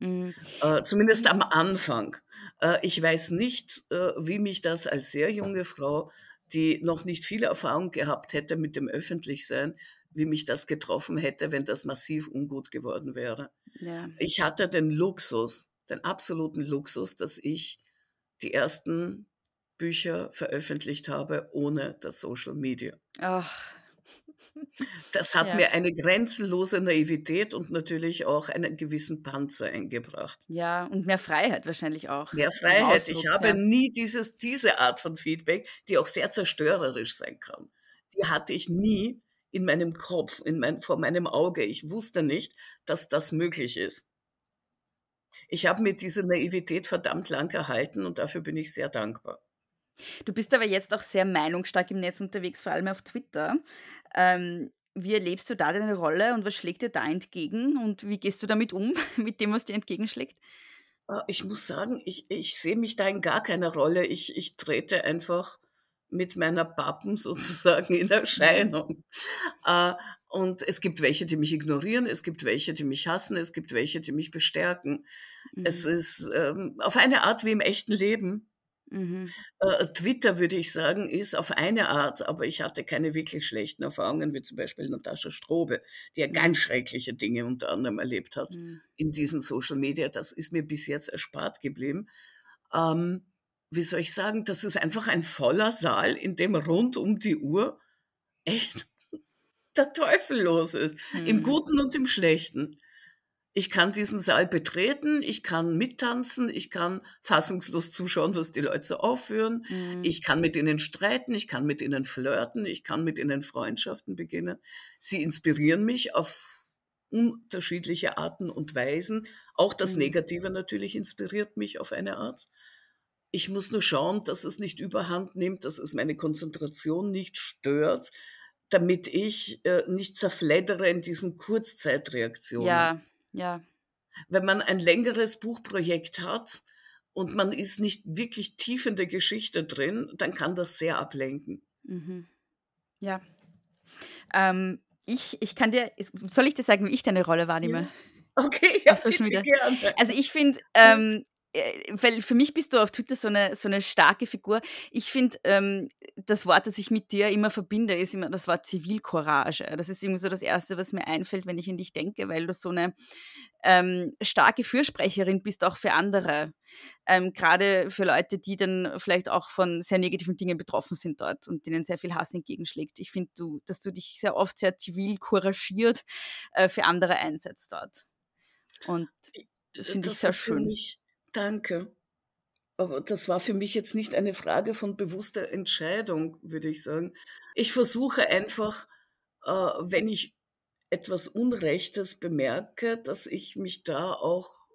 mhm. Äh, zumindest am Anfang. Äh, ich weiß nicht, äh, wie mich das als sehr junge Frau, die noch nicht viel Erfahrung gehabt hätte mit dem Öffentlichsein, wie mich das getroffen hätte, wenn das massiv ungut geworden wäre. Ja. Ich hatte den Luxus, den absoluten Luxus, dass ich die ersten Bücher veröffentlicht habe ohne das Social Media. Ach, Das hat Ja. mir eine grenzenlose Naivität und natürlich auch einen gewissen Panzer eingebracht. ja, und mehr Freiheit wahrscheinlich auch. Mehr Freiheit. Ich Ausdruck, habe ja. nie dieses, diese Art von Feedback, die auch sehr zerstörerisch sein kann. Die hatte ich nie in meinem Kopf, in mein, vor meinem Auge. Ich wusste nicht, dass das möglich ist. Ich habe mir diese Naivität verdammt lang erhalten und dafür bin ich sehr dankbar. Du bist aber jetzt auch sehr meinungsstark im Netz unterwegs, vor allem auf Twitter. Ähm, wie erlebst du da deine Rolle und was schlägt dir da entgegen und wie gehst du damit um, mit dem, was dir entgegenschlägt? Äh, Ich muss sagen, ich, ich sehe mich da in gar keiner Rolle. Ich, ich trete einfach mit meiner Pappen sozusagen in Erscheinung. Äh, Und es gibt welche, die mich ignorieren, es gibt welche, die mich hassen, es gibt welche, die mich bestärken. Es Mhm. ist ähm, auf eine Art wie im echten Leben. Mhm. Äh, Twitter, würde ich sagen, ist auf eine Art, aber ich hatte keine wirklich schlechten Erfahrungen, wie zum Beispiel Natascha Strobe, die ja Mhm. ganz schreckliche Dinge unter anderem erlebt hat Mhm. in diesen Social Media. Das ist mir bis jetzt erspart geblieben. Ähm, wie soll ich sagen, das ist einfach ein voller Saal, in dem rund um die Uhr echt der Teufel los ist. Im Mhm. Guten und im Schlechten. Ich kann diesen Saal betreten, ich kann mittanzen, ich kann fassungslos zuschauen, was die Leute so aufführen. Mhm. Ich kann mit ihnen streiten, ich kann mit ihnen flirten, ich kann mit ihnen Freundschaften beginnen. Sie inspirieren mich auf unterschiedliche Arten und Weisen. Auch das Mhm. Negative natürlich inspiriert mich auf eine Art. Ich muss nur schauen, dass es nicht überhand nimmt, dass es meine Konzentration nicht stört, damit ich äh, nicht zerfleddere in diesen Kurzzeitreaktionen. Ja, ja. Wenn man ein längeres Buchprojekt hat und man ist nicht wirklich tief in der Geschichte drin, dann kann das sehr ablenken. Mhm. Ja. Ähm, ich, ich kann dir, soll ich dir sagen, wie ich deine Rolle wahrnehme? Okay, ja, Ach so, schon bitte gerne. Also ich finde, ähm, äh, weil für mich bist du auf Twitter so eine, so eine starke Figur. Ich finde, ähm, das Wort, das ich mit dir immer verbinde, ist immer das Wort Zivilcourage. Das ist irgendwie so das Erste, was mir einfällt, wenn ich an dich denke, weil du so eine ähm, starke Fürsprecherin bist, auch für andere. Ähm, Gerade für Leute, die dann vielleicht auch von sehr negativen Dingen betroffen sind dort und denen sehr viel Hass entgegenschlägt. Ich finde, du, dass du dich sehr oft sehr zivil couragiert äh, für andere einsetzt dort. Und das finde ich sehr schön. Danke. Aber das war für mich jetzt nicht eine Frage von bewusster Entscheidung, würde ich sagen. Ich versuche einfach, äh, wenn ich etwas Unrechtes bemerke, dass ich mich da auch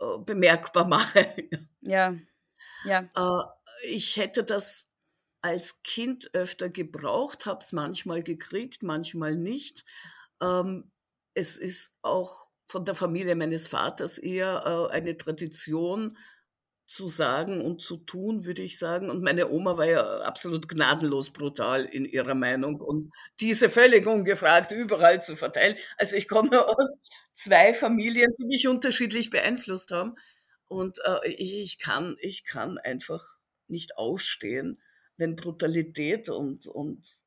äh, bemerkbar mache. Ja, ja. Äh, ich hätte das als Kind öfter gebraucht, habe es manchmal gekriegt, manchmal nicht. Ähm, es ist auch von der Familie meines Vaters eher äh, eine Tradition zu sagen und zu tun, würde ich sagen. Und meine Oma war ja absolut gnadenlos brutal in ihrer Meinung und diese völlig ungefragt überall zu verteilen. Also ich komme aus zwei Familien, die mich unterschiedlich beeinflusst haben. Und äh, ich, kann, ich kann einfach nicht ausstehen, wenn Brutalität und, und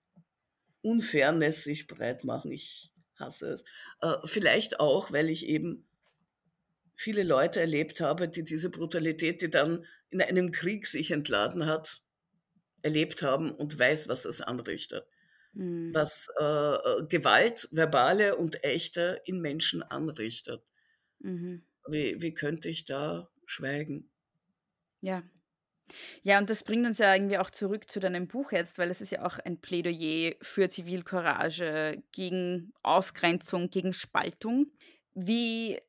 Unfairness sich breit machen. Ich hasse es. Äh, vielleicht auch, weil ich eben viele Leute erlebt habe, die diese Brutalität, die dann in einem Krieg sich entladen hat, erlebt haben und weiß, was es anrichtet. Mhm. Was äh, Gewalt, verbale und echte in Menschen anrichtet. Mhm. Wie, wie könnte ich da schweigen? Ja. Ja, und das bringt uns ja irgendwie auch zurück zu deinem Buch jetzt, weil es ist ja auch ein Plädoyer für Zivilcourage, gegen Ausgrenzung, gegen Spaltung. Wie,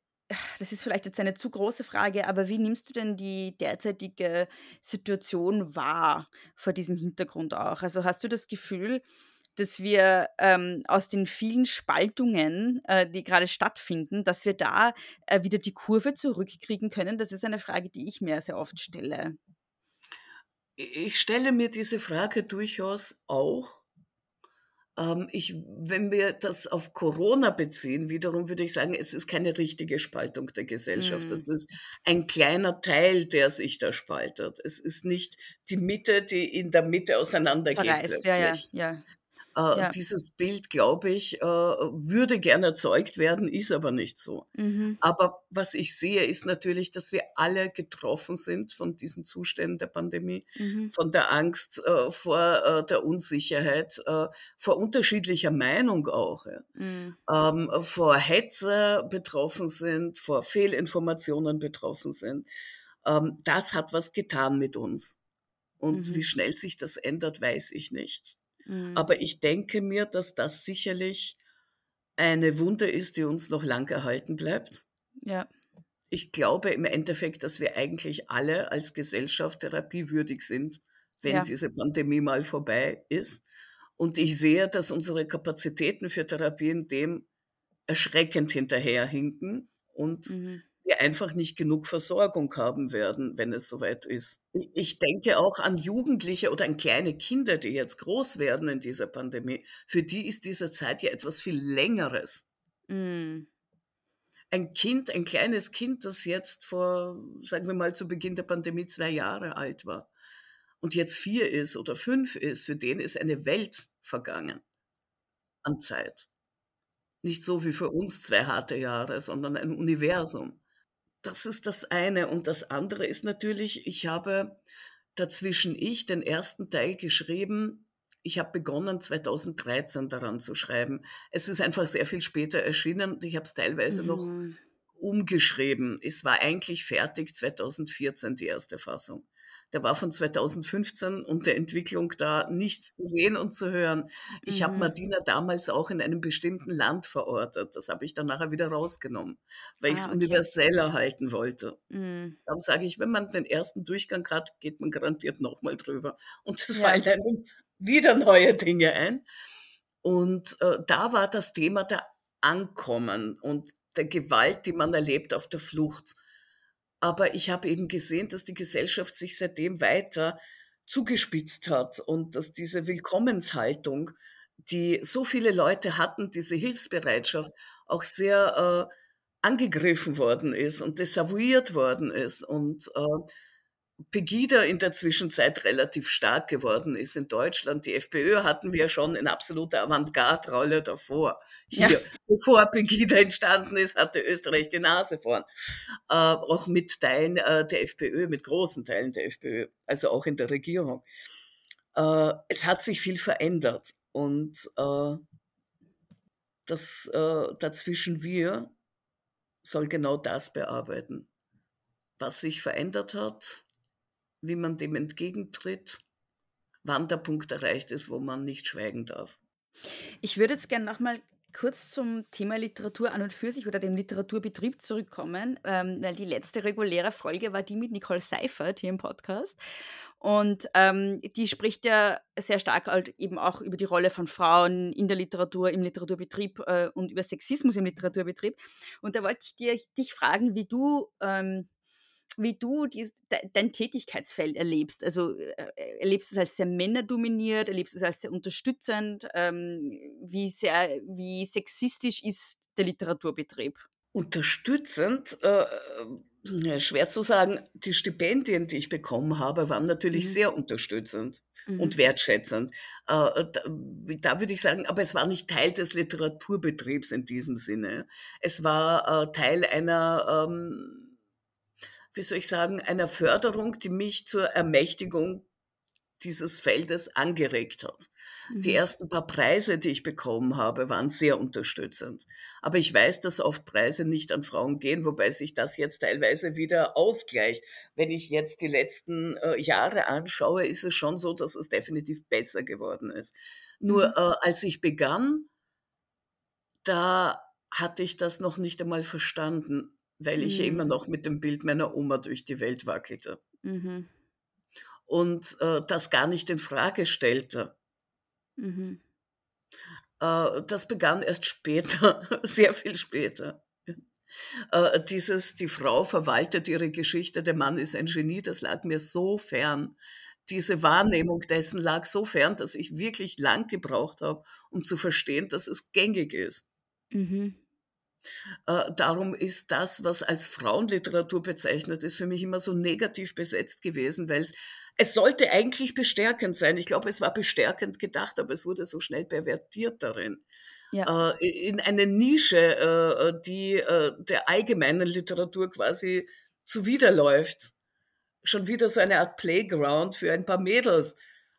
das ist vielleicht jetzt eine zu große Frage, aber wie nimmst du denn die derzeitige Situation wahr vor diesem Hintergrund auch? Also hast du das Gefühl, dass wir ähm, aus den vielen Spaltungen, äh, die gerade stattfinden, dass wir da äh, wieder die Kurve zurückkriegen können? Das ist eine Frage, die ich mir sehr oft stelle. Ich stelle mir diese Frage durchaus auch. Ähm, ich, wenn wir das auf Corona beziehen, wiederum würde ich sagen, es ist keine richtige Spaltung der Gesellschaft. Mhm. Das ist ein kleiner Teil, der sich da spaltet. Es ist nicht die Mitte, die in der Mitte auseinandergeht Verreist, ja, ja, ja. Äh, Ja. Dieses Bild, glaube ich, äh, würde gern erzeugt werden, ist aber nicht so. Mhm. Aber was ich sehe, ist natürlich, dass wir alle getroffen sind von diesen Zuständen der Pandemie, Mhm. von der Angst äh, vor äh, der Unsicherheit, äh, vor unterschiedlicher Meinung auch, ja. Mhm. ähm, vor Hetze betroffen sind, vor Fehlinformationen betroffen sind. Ähm, das hat was getan mit uns. Und Mhm. wie schnell sich das ändert, weiß ich nicht. Mhm. Aber ich denke mir, dass das sicherlich eine Wunde ist, die uns noch lang erhalten bleibt. Ja. Ich glaube im Endeffekt, dass wir eigentlich alle als Gesellschaft therapiewürdig sind, wenn Ja. diese Pandemie mal vorbei ist. Und ich sehe, dass unsere Kapazitäten für Therapien dem erschreckend hinterherhinken und Mhm. Wir einfach nicht genug Versorgung haben werden, wenn es soweit ist. Ich- denke auch an Jugendliche oder an kleine Kinder, die jetzt groß werden in dieser Pandemie. Für die ist diese Zeit ja etwas viel Längeres. Mhm. Ein Kind, ein kleines Kind, das jetzt vor, sagen wir mal, zu Beginn der Pandemie zwei Jahre alt war und jetzt vier ist oder fünf ist, für den ist eine Welt vergangen an Zeit. Nicht so wie für uns zwei harte Jahre, sondern ein Universum. Das ist das eine. Und das andere ist natürlich, ich habe dazwischen ich den ersten Teil geschrieben. Ich habe begonnen 2013 daran zu schreiben. Es ist einfach sehr viel später erschienen ich habe es teilweise noch Mhm. Umgeschrieben. Es war eigentlich fertig 2014, die erste Fassung. Da war von 2015 und der Entwicklung da nichts zu sehen und zu hören. Ich habe Mhm. Martina damals auch in einem bestimmten Land verortet. Das habe ich dann nachher wieder rausgenommen, weil ich es Ah, okay. universeller halten wollte. Mhm. Darum sage ich, wenn man den ersten Durchgang hat, geht man garantiert nochmal drüber. Und es Ja. fallen einem wieder neue Dinge ein. Und äh, da war das Thema der Ankommen und der Gewalt, die man erlebt auf der Flucht. Aber ich habe eben gesehen, dass die Gesellschaft sich seitdem weiter zugespitzt hat und dass diese Willkommenshaltung, die so viele Leute hatten, diese Hilfsbereitschaft, auch sehr äh, angegriffen worden ist und desavouiert worden ist und äh, Pegida in der Zwischenzeit relativ stark geworden ist in Deutschland. Die FPÖ hatten wir schon in absoluter Avantgarde-Rolle davor. Hier, Ja. bevor Pegida entstanden ist, hatte Österreich die Nase vorn. Äh, auch mit Teilen äh, der FPÖ, mit großen Teilen der FPÖ, also auch in der Regierung. Äh, es hat sich viel verändert und äh, das äh, dazwischen wir soll genau das bearbeiten, was sich verändert hat, wie man dem entgegentritt, wann der Punkt erreicht ist, wo man nicht schweigen darf. Ich würde jetzt gerne nochmal kurz zum Thema Literatur an und für sich oder dem Literaturbetrieb zurückkommen, ähm, weil die letzte reguläre Folge war die mit Nicole Seifert hier im Podcast. Und ähm, die spricht ja sehr stark halt eben auch über die Rolle von Frauen in der Literatur, im Literaturbetrieb äh, und über Sexismus im Literaturbetrieb. Und da wollte ich dir, dich fragen, wie du ähm, wie du dies, de, dein Tätigkeitsfeld erlebst. Also äh, erlebst du es als sehr männerdominiert, erlebst du es als sehr unterstützend? Ähm, wie sehr, wie sexistisch ist der Literaturbetrieb? Unterstützend, äh, äh, schwer zu sagen, die Stipendien, die ich bekommen habe, waren natürlich Mhm. sehr unterstützend Mhm. und wertschätzend. Äh, da, da würde ich sagen, aber es war nicht Teil des Literaturbetriebs in diesem Sinne. Es war äh, Teil einer, ähm, wie soll ich sagen, einer Förderung, die mich zur Ermächtigung dieses Feldes angeregt hat. Die Mhm. ersten paar Preise, die ich bekommen habe, waren sehr unterstützend. Aber ich weiß, dass oft Preise nicht an Frauen gehen, wobei sich das jetzt teilweise wieder ausgleicht. Wenn ich jetzt die letzten äh, Jahre anschaue, ist es schon so, dass es definitiv besser geworden ist. Nur Mhm. äh, als ich begann, da hatte ich das noch nicht einmal verstanden, weil ich ja Mhm. immer noch mit dem Bild meiner Oma durch die Welt wackelte Mhm. und äh, das gar nicht in Frage stellte. Mhm. Äh, das begann erst später, sehr viel später. Äh, dieses, die Frau verwaltet ihre Geschichte, der Mann ist ein Genie, das lag mir so fern. Diese Wahrnehmung dessen lag so fern, dass ich wirklich lang gebraucht habe, um zu verstehen, dass es gängig ist. Mhm. Äh, darum ist das, was als Frauenliteratur bezeichnet ist, für mich immer so negativ besetzt gewesen, weil es es sollte eigentlich bestärkend sein. Ich glaube, es war bestärkend gedacht, aber es wurde so schnell pervertiert darin. Ja. Äh, in eine Nische, äh, die der allgemeinen Literatur quasi zuwiderläuft. Schon wieder so eine Art Playground für ein paar Mädels.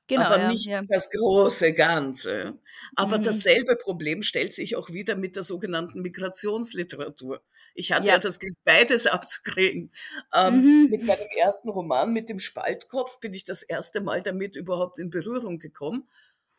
Genau, aber ja, nicht ja. das große Ganze. Aber Mhm. dasselbe Problem stellt sich auch wieder mit der sogenannten Migrationsliteratur. Ich hatte ja, Ja. das Glück, beides abzukriegen. Ähm, Mhm. Mit meinem ersten Roman, mit dem Spaltkopf, bin ich das erste Mal damit überhaupt in Berührung gekommen.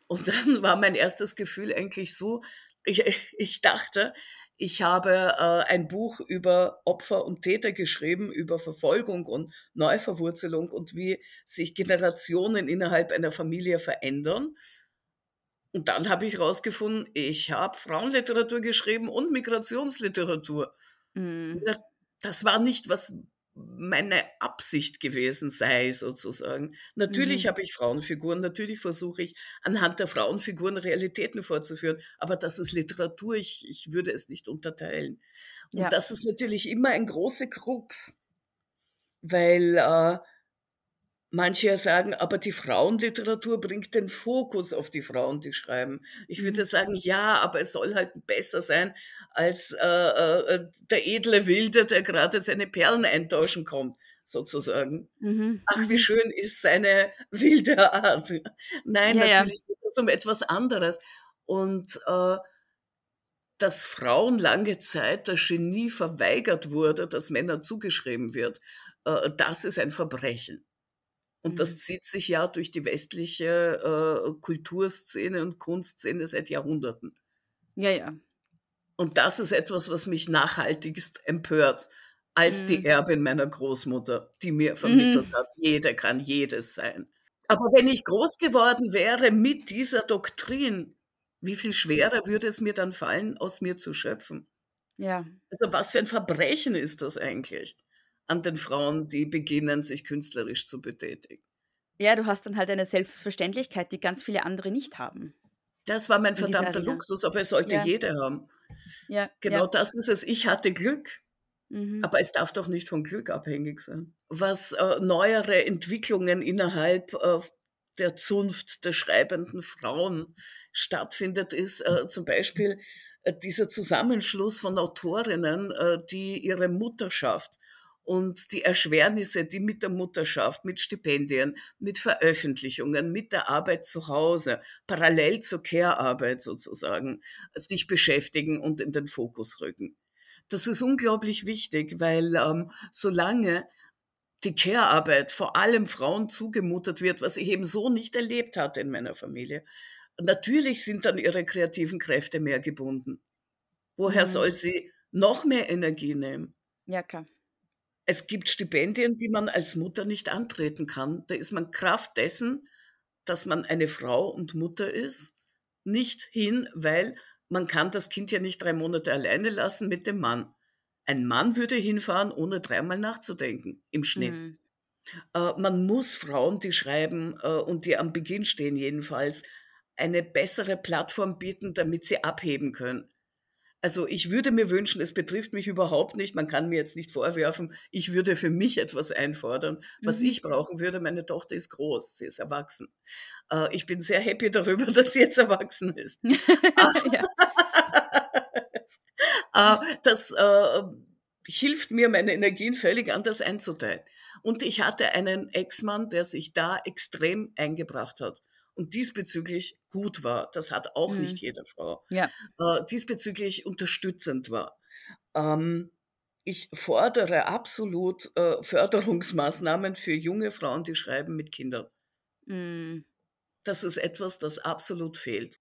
Und dann war mein erstes Gefühl eigentlich so, ich, ich dachte, ich habe äh, ein Buch über Opfer und Täter geschrieben, über Verfolgung und Neuverwurzelung und wie sich Generationen innerhalb einer Familie verändern. Und dann habe ich herausgefunden, ich habe Frauenliteratur geschrieben und Migrationsliteratur. Mhm. Das, das war nicht, was meine Absicht gewesen sei, sozusagen. Natürlich Mhm. habe ich Frauenfiguren, natürlich versuche ich anhand der Frauenfiguren Realitäten vorzuführen, aber das ist Literatur, ich, ich würde es nicht unterteilen. Und Ja. das ist natürlich immer ein großer Krux, weil äh, manche ja sagen, aber die Frauenliteratur bringt den Fokus auf die Frauen, die schreiben. Ich würde Mhm. sagen, ja, aber es soll halt besser sein als äh, äh, der edle Wilde, der gerade seine Perlen eintauschen kommt, sozusagen. Mhm. Ach, wie Mhm. schön ist seine wilde Art. Nein, Ja, ja. natürlich geht es um etwas anderes. Und äh, dass Frauen lange Zeit das Genie verweigert wurde, das Männern zugeschrieben wird, äh, das ist ein Verbrechen. Und Mhm. das zieht sich ja durch die westliche äh, Kulturszene und Kunstszene seit Jahrhunderten. Ja, ja. Und das ist etwas, was mich nachhaltigst empört, als die Mhm. Erbin meiner Großmutter, die mir vermittelt Mhm. hat, jeder kann jedes sein. Aber wenn ich groß geworden wäre mit dieser Doktrin, wie viel schwerer würde es mir dann fallen, aus mir zu schöpfen? Ja. Also was für ein Verbrechen ist das eigentlich an den Frauen, die beginnen, sich künstlerisch zu betätigen? Ja, du hast dann halt eine Selbstverständlichkeit, die ganz viele andere nicht haben. Das war mein verdammter. Luxus, aber es sollte Ja. jeder haben. Ja, Genau ja. das ist es. Ich hatte Glück. Mhm. Aber es darf doch nicht von Glück abhängig sein. Was äh, neuere Entwicklungen innerhalb äh, der Zunft der schreibenden Frauen stattfindet, ist äh, zum Beispiel äh, dieser Zusammenschluss von Autorinnen, äh, die ihre Mutterschaft und die Erschwernisse, die mit der Mutterschaft, mit Stipendien, mit Veröffentlichungen, mit der Arbeit zu Hause, parallel zur Care-Arbeit sozusagen, sich beschäftigen und in den Fokus rücken. Das ist unglaublich wichtig, weil ähm, solange die Care-Arbeit vor allem Frauen zugemutet wird, was ich eben so nicht erlebt hatte in meiner Familie, natürlich sind dann ihre kreativen Kräfte mehr gebunden. Woher Mhm. soll sie noch mehr Energie nehmen? Ja, klar. Es gibt Stipendien, die man als Mutter nicht antreten kann. Da ist man Kraft dessen, dass man eine Frau und Mutter ist, nicht hin, weil man kann das Kind ja nicht drei Monate alleine lassen mit dem Mann. Ein Mann würde hinfahren, ohne dreimal nachzudenken, im Schnitt. Mhm. Äh, man muss Frauen, die schreiben äh, und die am Beginn stehen jedenfalls, eine bessere Plattform bieten, damit sie abheben können. Also ich würde mir wünschen, es betrifft mich überhaupt nicht, man kann mir jetzt nicht vorwerfen, ich würde für mich etwas einfordern, was Mhm. ich brauchen würde. Meine Tochter ist groß, sie ist erwachsen. Äh, ich bin sehr happy darüber, dass sie jetzt erwachsen ist. ja. Äh, das äh, hilft mir, meine Energien völlig anders einzuteilen. Und ich hatte einen Ex-Mann, der sich da extrem eingebracht hat und diesbezüglich gut war. Das hat auch Mhm. nicht jede Frau. Ja. Äh, diesbezüglich unterstützend war. Ähm, ich fordere absolut äh, Förderungsmaßnahmen für junge Frauen, die schreiben mit Kindern. Mhm. Das ist etwas, das absolut fehlt.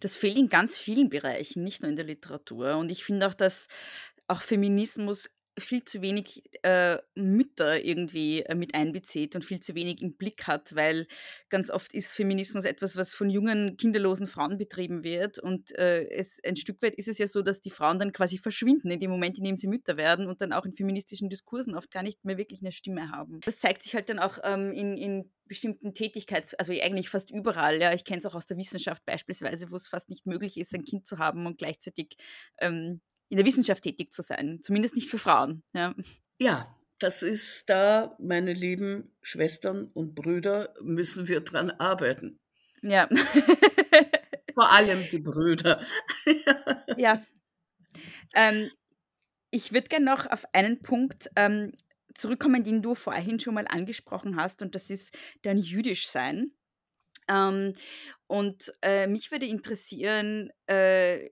Das fehlt in ganz vielen Bereichen, nicht nur in der Literatur. Und ich finde auch, dass auch Feminismus viel zu wenig äh, Mütter irgendwie äh, mit einbezieht und viel zu wenig im Blick hat, weil ganz oft ist Feminismus etwas, was von jungen, kinderlosen Frauen betrieben wird. Und äh, es, ein Stück weit ist es ja so, dass die Frauen dann quasi verschwinden in dem Moment, in dem sie Mütter werden und dann auch in feministischen Diskursen oft gar nicht mehr wirklich eine Stimme haben. Das zeigt sich halt dann auch ähm, in, in bestimmten Tätigkeits-, also eigentlich fast überall. Ja, ich kenne es auch aus der Wissenschaft beispielsweise, wo es fast nicht möglich ist, ein Kind zu haben und gleichzeitig ähm, in der Wissenschaft tätig zu sein, zumindest nicht für Frauen. Ja, ja das ist da, meine lieben Schwestern und Brüder, müssen wir dran arbeiten. Ja. Vor allem die Brüder. ja. Ähm, ich würde gerne noch auf einen Punkt ähm, zurückkommen, den du vorhin schon mal angesprochen hast, und das ist dein Jüdischsein. Ähm, und äh, mich würde interessieren, äh,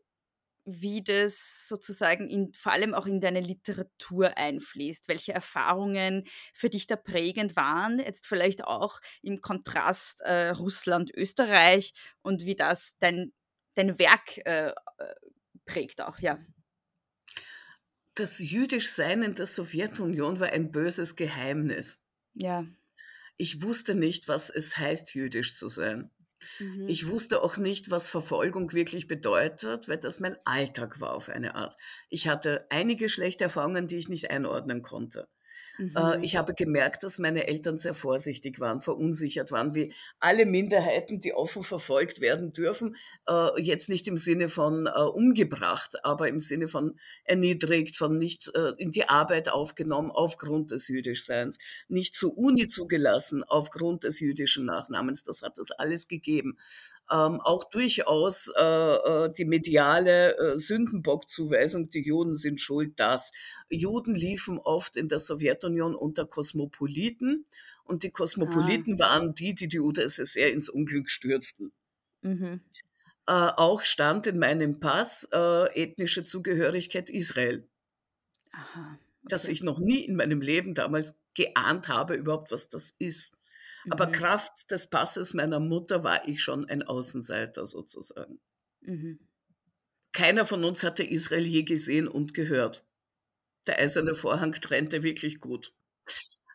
wie das sozusagen in, vor allem auch in deine Literatur einfließt, welche Erfahrungen für dich da prägend waren, jetzt vielleicht auch im Kontrast äh, Russland-Österreich und wie das dein, dein Werk äh, äh prägt auch, ja. Das Jüdischsein in der Sowjetunion war ein böses Geheimnis. Ja. Ich wusste nicht, was es heißt, jüdisch zu sein. Mhm. Ich wusste auch nicht, was Verfolgung wirklich bedeutet, weil das mein Alltag war auf eine Art. Ich hatte einige schlechte Erfahrungen, die ich nicht einordnen konnte. Äh, mhm. Ich habe gemerkt, dass meine Eltern sehr vorsichtig waren, verunsichert waren, wie alle Minderheiten, die offen verfolgt werden dürfen, äh, jetzt nicht im Sinne von äh, umgebracht, aber im Sinne von erniedrigt, von nicht in die Arbeit aufgenommen aufgrund des Jüdischseins, nicht zur Uni zugelassen aufgrund des jüdischen Nachnamens. Das hat es alles gegeben ähm, auch durchaus äh, äh, die mediale äh, Sündenbockzuweisung, die Juden sind schuld, das. Juden liefen oft in der Sowjetunion unter Kosmopoliten und die Kosmopoliten ah. waren die, die die UdSSR ins Unglück stürzten. Mhm. Äh, auch stand in meinem Pass äh, ethnische Zugehörigkeit Israel. Aha, okay. Dass ich noch nie in meinem Leben damals geahnt habe, überhaupt was das ist. Aber mhm. Kraft des Passes meiner Mutter war ich schon ein Außenseiter sozusagen. Mhm. Keiner von uns hatte Israel je gesehen und gehört. Der eiserne Vorhang trennte wirklich gut.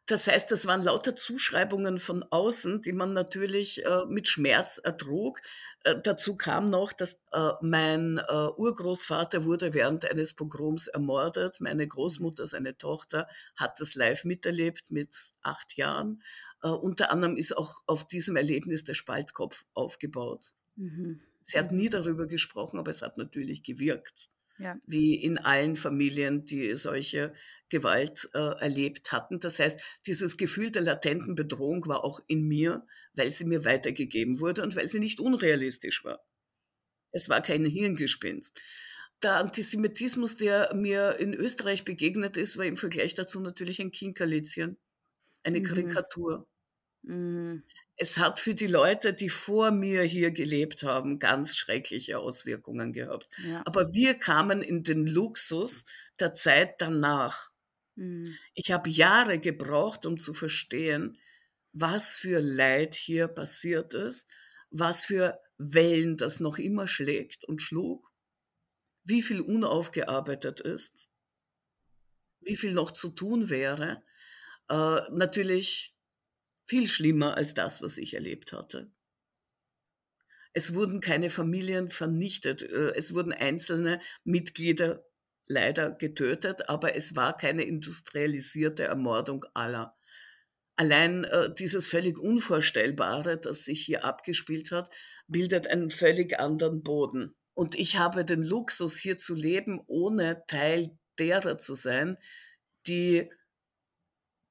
Das heißt, das waren lauter Zuschreibungen von außen, die man natürlich äh, mit Schmerz ertrug. Äh, dazu kam noch, dass äh, mein äh, Urgroßvater wurde während eines Pogroms ermordet. Meine Großmutter, seine Tochter, hat das live miterlebt mit acht Jahren. Äh, unter anderem ist auch auf diesem Erlebnis der Spaltkopf aufgebaut. Mhm. Sie hat nie darüber gesprochen, aber es hat natürlich gewirkt. Ja. Wie in allen Familien, die solche Gewalt äh, erlebt hatten. Das heißt, dieses Gefühl der latenten Bedrohung war auch in mir, weil sie mir weitergegeben wurde und weil sie nicht unrealistisch war. Es war kein Hirngespinst. Der Antisemitismus, der mir in Österreich begegnet ist, war im Vergleich dazu natürlich ein Kinkerlitzchen eine mhm. Karikatur. Mhm. Es hat für die Leute, die vor mir hier gelebt haben, ganz schreckliche Auswirkungen gehabt. Ja. Aber wir kamen in den Luxus der Zeit danach. Mhm. Ich habe Jahre gebraucht, um zu verstehen, was für Leid hier passiert ist, was für Wellen das noch immer schlägt und schlug, wie viel unaufgearbeitet ist, wie viel noch zu tun wäre äh, natürlich viel schlimmer als das, was ich erlebt hatte. Es wurden keine Familien vernichtet, äh, es wurden einzelne Mitglieder leider getötet, aber es war keine industrialisierte Ermordung aller. Allein äh, dieses völlig Unvorstellbare, das sich hier abgespielt hat, bildet einen völlig anderen Boden. Und ich habe den Luxus, hier zu leben, ohne Teil derer zu sein, die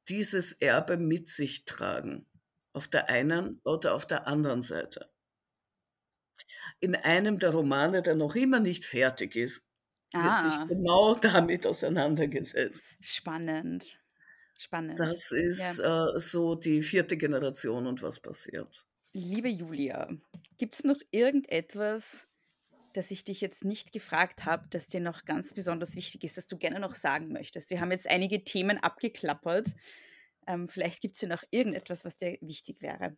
dieses Erbe mit sich tragen, auf der einen oder auf der anderen Seite. In einem der Romane, der noch immer nicht fertig ist, ah. wird sich genau damit auseinandergesetzt. Spannend. Spannend. Das ist ja. äh, so die vierte Generation und was passiert. Liebe Julia, gibt es noch irgendetwas, das ich dich jetzt nicht gefragt habe, das dir noch ganz besonders wichtig ist, das du gerne noch sagen möchtest? Wir haben jetzt einige Themen abgeklappert. Ähm, vielleicht gibt es ja noch irgendetwas, was dir wichtig wäre.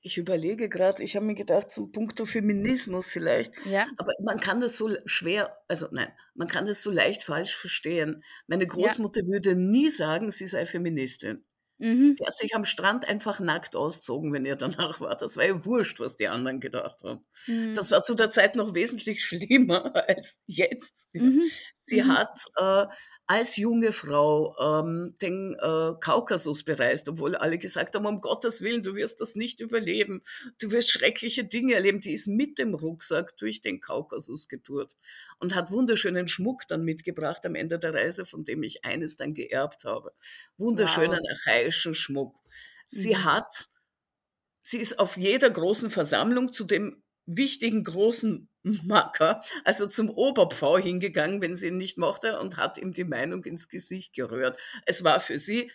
Ich überlege gerade, ich habe mir gedacht, zum Punkto Feminismus vielleicht. Ja. Aber man kann das so schwer, also nein, man kann das so leicht falsch verstehen. Meine Großmutter ja. würde nie sagen, sie sei Feministin. Mhm. Die hat sich am Strand einfach nackt ausgezogen, wenn ihr danach war. Das war ja wurscht, was die anderen gedacht haben. Mhm. Das war zu der Zeit noch wesentlich schlimmer als jetzt. Mhm. Sie mhm. hat äh, als junge Frau ähm, den äh, Kaukasus bereist, obwohl alle gesagt haben, um Gottes Willen, du wirst das nicht überleben, du wirst schreckliche Dinge erleben. Die ist mit dem Rucksack durch den Kaukasus getourt und hat wunderschönen Schmuck dann mitgebracht am Ende der Reise, von dem ich eines dann geerbt habe. Wunderschönen wow. archaischen Schmuck. Sie mhm. hat, sie ist auf jeder großen Versammlung zu dem wichtigen großen Macker, also zum Oberpfau hingegangen, wenn sie ihn nicht mochte und hat ihm die Meinung ins Gesicht gerührt. Es war für sie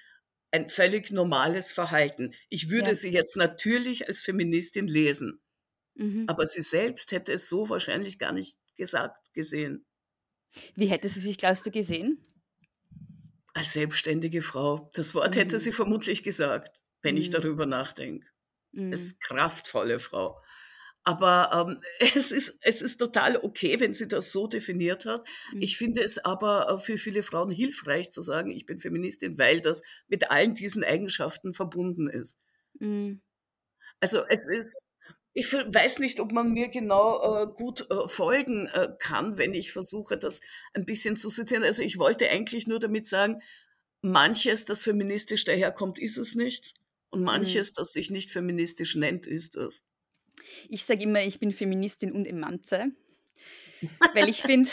ein völlig normales Verhalten. Ich würde ja. sie jetzt natürlich als Feministin lesen, mhm. aber sie selbst hätte es so wahrscheinlich gar nicht gesagt, gesehen. Wie hätte sie sich, glaubst du, gesehen? Als selbstständige Frau. Das Wort mhm. hätte sie vermutlich gesagt, wenn mhm. ich darüber nachdenke. Mhm. Es ist kraftvolle Frau. Aber ähm, es, ist, es ist total okay, wenn sie das so definiert hat. Mhm. Ich finde es aber äh, für viele Frauen hilfreich zu sagen, ich bin Feministin, weil das mit allen diesen Eigenschaften verbunden ist. Mhm. Also es ist, ich weiß nicht, ob man mir genau äh, gut äh, folgen äh, kann, wenn ich versuche, das ein bisschen zu sezieren. Also ich wollte eigentlich nur damit sagen, manches, das feministisch daherkommt, ist es nicht. Und mhm. manches, mhm. das sich nicht feministisch nennt, ist es. Ich sage immer, ich bin Feministin und Emanze, weil ich finde,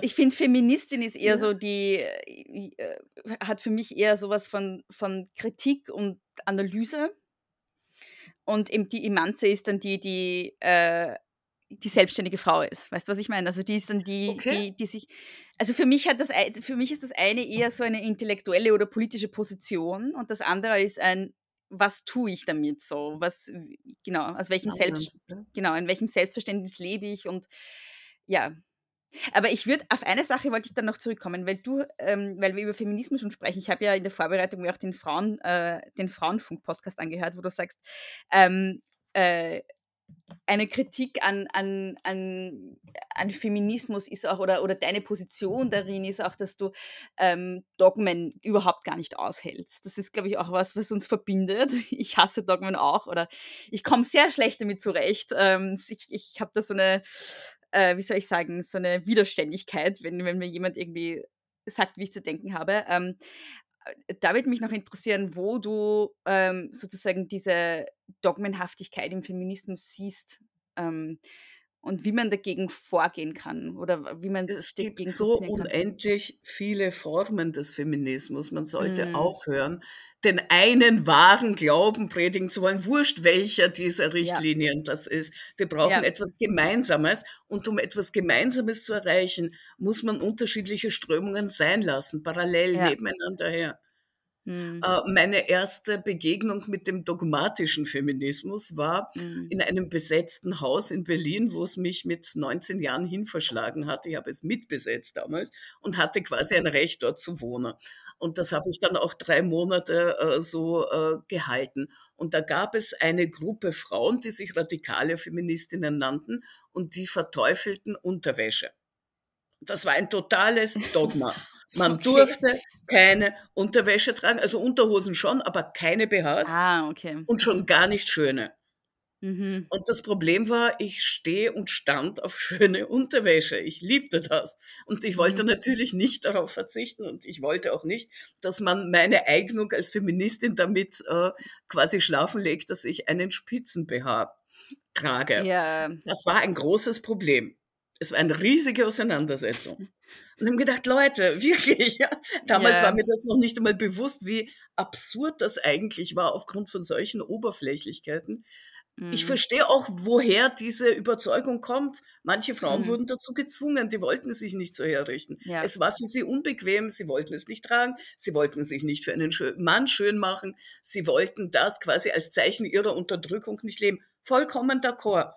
ich finde, Feministin ist eher ja. so die, äh, hat für mich eher sowas von, von Kritik und Analyse. Und eben die Emanze ist dann die, die äh, die selbstständige Frau ist. Weißt du, was ich meine? Also die ist dann die, okay. die, die sich. Also für mich hat das für mich ist das eine eher so eine intellektuelle oder politische Position und das andere ist ein was tue ich damit so? Was, genau, aus welchem Selbst, genau, in welchem Selbstverständnis lebe ich und ja. Aber ich würde, auf eine Sache wollte ich dann noch zurückkommen, weil du, ähm, weil wir über Feminismus schon sprechen. Ich habe ja in der Vorbereitung mir auch den Frauen, äh, den Frauenfunk-Podcast angehört, wo du sagst, ähm, äh, eine Kritik an, an, an, an Feminismus ist auch, oder, oder deine Position darin ist auch, dass du ähm, Dogmen überhaupt gar nicht aushältst. Das ist, glaube ich, auch was, was uns verbindet. Ich hasse Dogmen auch oder ich komme sehr schlecht damit zurecht. Ähm, ich ich habe da so eine, äh, wie soll ich sagen, so eine Widerständigkeit, wenn, wenn mir jemand irgendwie sagt, wie ich zu denken habe. Ähm, äh, da würde mich noch interessieren, wo du ähm, sozusagen diese Dogmenhaftigkeit im Feminismus siehst. Ähm, und wie man dagegen vorgehen kann oder wie man es gibt so unendlich viele Formen des Feminismus. Man sollte mm. aufhören, den einen wahren Glauben predigen zu wollen, wurscht welcher dieser Richtlinien ja. das ist. Wir brauchen ja. etwas Gemeinsames und um etwas Gemeinsames zu erreichen, muss man unterschiedliche Strömungen sein lassen, parallel ja. nebeneinander her. Mhm. Meine erste Begegnung mit dem dogmatischen Feminismus war mhm. in einem besetzten Haus in Berlin, wo es mich mit 19 Jahren hin verschlagen hatte. Ich habe es mitbesetzt damals und hatte quasi ein Recht, dort zu wohnen. Und das habe ich dann auch drei Monate äh, so äh, gehalten. Und da gab es eine Gruppe Frauen, die sich radikale Feministinnen nannten und die verteufelten Unterwäsche. Das war ein totales Dogma. Man okay. durfte keine Unterwäsche tragen, also Unterhosen schon, aber keine BHs. Ah, okay. Und schon gar nicht schöne. Mhm. Und das Problem war, ich stehe und stand auf schöne Unterwäsche. Ich liebte das. Und ich wollte mhm. natürlich nicht darauf verzichten und ich wollte auch nicht, dass man meine Eignung als Feministin damit äh, quasi schlafen legt, dass ich einen Spitzen-BH trage. Ja. Das war ein großes Problem. Es war eine riesige Auseinandersetzung. Und haben gedacht, Leute, wirklich, ja. Damals yeah. war mir das noch nicht einmal bewusst, wie absurd das eigentlich war aufgrund von solchen Oberflächlichkeiten. Mhm. Ich verstehe auch, woher diese Überzeugung kommt. Manche Frauen mhm. wurden dazu gezwungen, die wollten sich nicht so herrichten. Ja. Es war für sie unbequem, sie wollten es nicht tragen, sie wollten sich nicht für einen Mann schön machen, sie wollten das quasi als Zeichen ihrer Unterdrückung nicht leben. Vollkommen d'accord.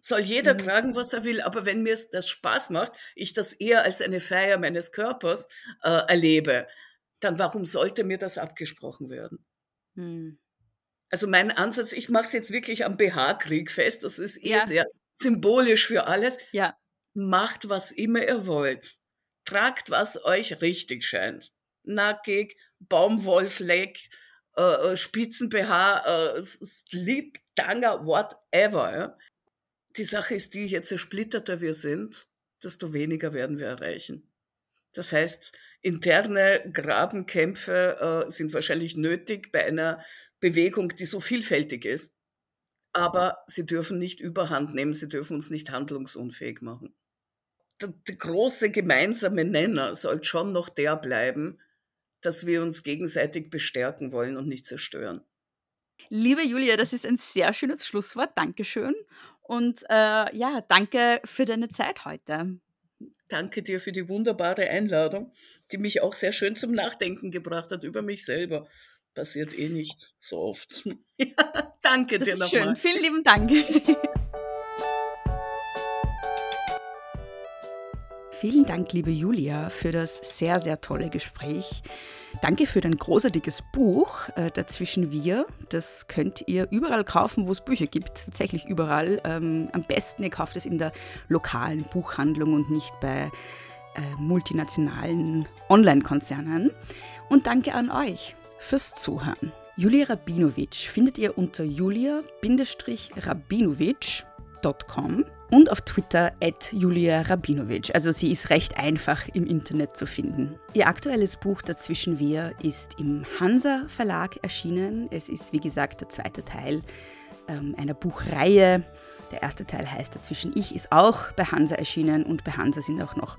Soll jeder mhm. tragen, was er will, aber wenn mir das Spaß macht, ich das eher als eine Feier meines Körpers äh, erlebe, dann warum sollte mir das abgesprochen werden? Mhm. Also mein Ansatz, ich mache es jetzt wirklich am BH-Krieg fest, das ist eh ja. sehr symbolisch für alles. Ja. Macht, was immer ihr wollt. Tragt, was euch richtig scheint. Nackig, Baumwollfleck, äh, äh Spitzen-BH, äh, Slip, Tanger, whatever. Ja? Die Sache ist die, je zersplitterter wir sind, desto weniger werden wir erreichen. Das heißt, Interne Grabenkämpfe äh, sind wahrscheinlich nötig bei einer Bewegung, die so vielfältig ist. Aber sie dürfen nicht überhand nehmen, sie dürfen uns nicht handlungsunfähig machen. Der, der große gemeinsame Nenner soll schon noch der bleiben, dass wir uns gegenseitig bestärken wollen und nicht zerstören. Liebe Julia, das ist ein sehr schönes Schlusswort. Dankeschön. Und äh, ja, danke für deine Zeit heute. Danke dir für die wunderbare Einladung, die mich auch sehr schön zum Nachdenken gebracht hat über mich selber. Passiert eh nicht so oft. danke das dir nochmal. Schön. Vielen lieben Dank. Vielen Dank, liebe Julia, für das sehr, sehr tolle Gespräch. Danke für dein großartiges Buch, äh, Dazwischen wir. Das könnt ihr überall kaufen, wo es Bücher gibt. Tatsächlich überall. Ähm, am besten, ihr kauft es in der lokalen Buchhandlung und nicht bei äh, multinationalen Online-Konzernen. Und danke an euch fürs Zuhören. Julia Rabinovic findet ihr unter julia-rabinovic.com und auf Twitter at Julia Rabinovic. Also sie ist recht einfach im Internet zu finden. Ihr aktuelles Buch Dazwischen wir ist im Hansa Verlag erschienen. Es ist wie gesagt der zweite Teil ähm, einer Buchreihe. Der erste Teil heißt Dazwischen ich ist auch bei Hansa erschienen und bei Hansa sind auch noch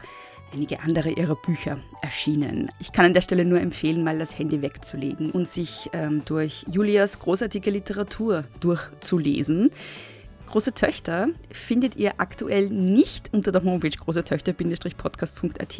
einige andere ihrer Bücher erschienen. Ich kann an der Stelle nur empfehlen, mal das Handy wegzulegen und sich ähm, durch Julias großartige Literatur durchzulesen. Große Töchter findet ihr aktuell nicht unter der Homepage großetöchter-podcast.at,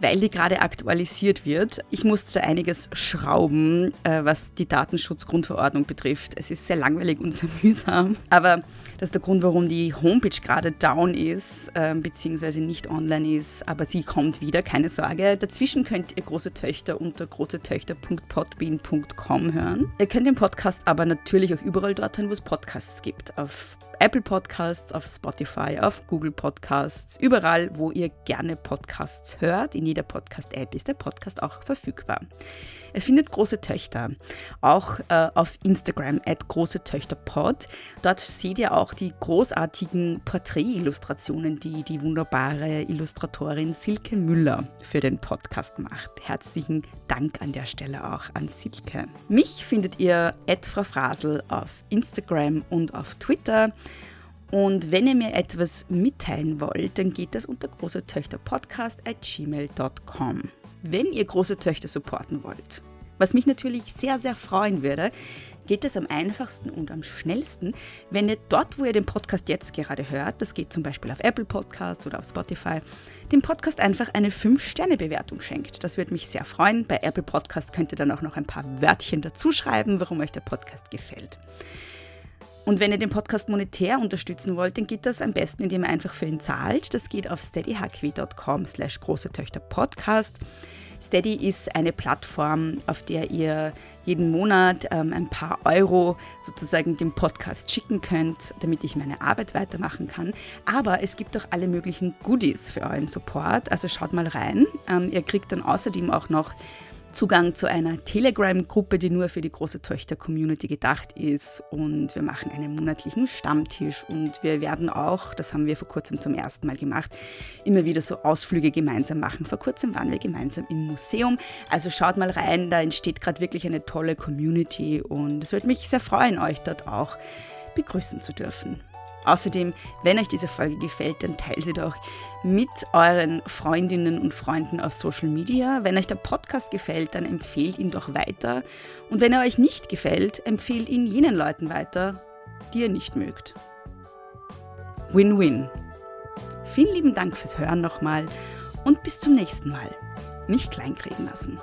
weil die gerade aktualisiert wird. Ich musste da einiges schrauben, äh, was die Datenschutzgrundverordnung betrifft. Es ist sehr langweilig und sehr mühsam, aber das ist der Grund, warum die Homepage gerade down ist, äh, beziehungsweise nicht online ist, aber sie kommt wieder, keine Sorge. Dazwischen könnt ihr Große Töchter unter großetöchter.podbean.com hören. Ihr könnt den Podcast aber natürlich auch überall dort hören, wo es Podcasts gibt. Auf Apple Podcasts, auf Spotify, auf Google Podcasts, überall, wo ihr gerne Podcasts hört. In jeder Podcast-App ist der Podcast auch verfügbar. Er findet große Töchter, auch äh, auf Instagram at große Töchter Pod. Dort seht ihr auch die großartigen Porträtillustrationen, die die wunderbare Illustratorin Silke Müller für den Podcast macht. Herzlichen Dank an der Stelle auch an Silke. Mich findet ihr at Frau Frasel auf Instagram und auf Twitter. Und wenn ihr mir etwas mitteilen wollt, dann geht das unter großetöchterpodcast at gmail.com. Wenn ihr große Töchter supporten wollt, was mich natürlich sehr, sehr freuen würde, geht es am einfachsten und am schnellsten, wenn ihr dort, wo ihr den Podcast jetzt gerade hört, das geht zum Beispiel auf Apple Podcasts oder auf Spotify, dem Podcast einfach eine 5-Sterne-Bewertung schenkt. Das würde mich sehr freuen. Bei Apple Podcast könnt ihr dann auch noch ein paar Wörtchen dazu schreiben, warum euch der Podcast gefällt. Und wenn ihr den Podcast monetär unterstützen wollt, dann geht das am besten, indem ihr einfach für ihn zahlt. Das geht auf steadyhq.com slash große Töchter Podcast. Steady ist eine Plattform, auf der ihr jeden Monat ähm, ein paar Euro sozusagen dem Podcast schicken könnt, damit ich meine Arbeit weitermachen kann. Aber es gibt auch alle möglichen Goodies für euren Support. Also schaut mal rein. Ähm, ihr kriegt dann außerdem auch noch Zugang zu einer Telegram-Gruppe, die nur für die große Töchter-Community gedacht ist. Und wir machen einen monatlichen Stammtisch und wir werden auch, das haben wir vor kurzem zum ersten Mal gemacht, immer wieder so Ausflüge gemeinsam machen. Vor kurzem waren wir gemeinsam im Museum. Also schaut mal rein, da entsteht gerade wirklich eine tolle Community und es würde mich sehr freuen, euch dort auch begrüßen zu dürfen. Außerdem, wenn euch diese Folge gefällt, dann teilt sie doch mit euren Freundinnen und Freunden auf Social Media. Wenn euch der Podcast gefällt, dann empfehlt ihn doch weiter. Und wenn er euch nicht gefällt, empfehlt ihn jenen Leuten weiter, die ihr nicht mögt. Win-win. Vielen lieben Dank fürs Hören nochmal und bis zum nächsten Mal. Nicht kleinkriegen lassen.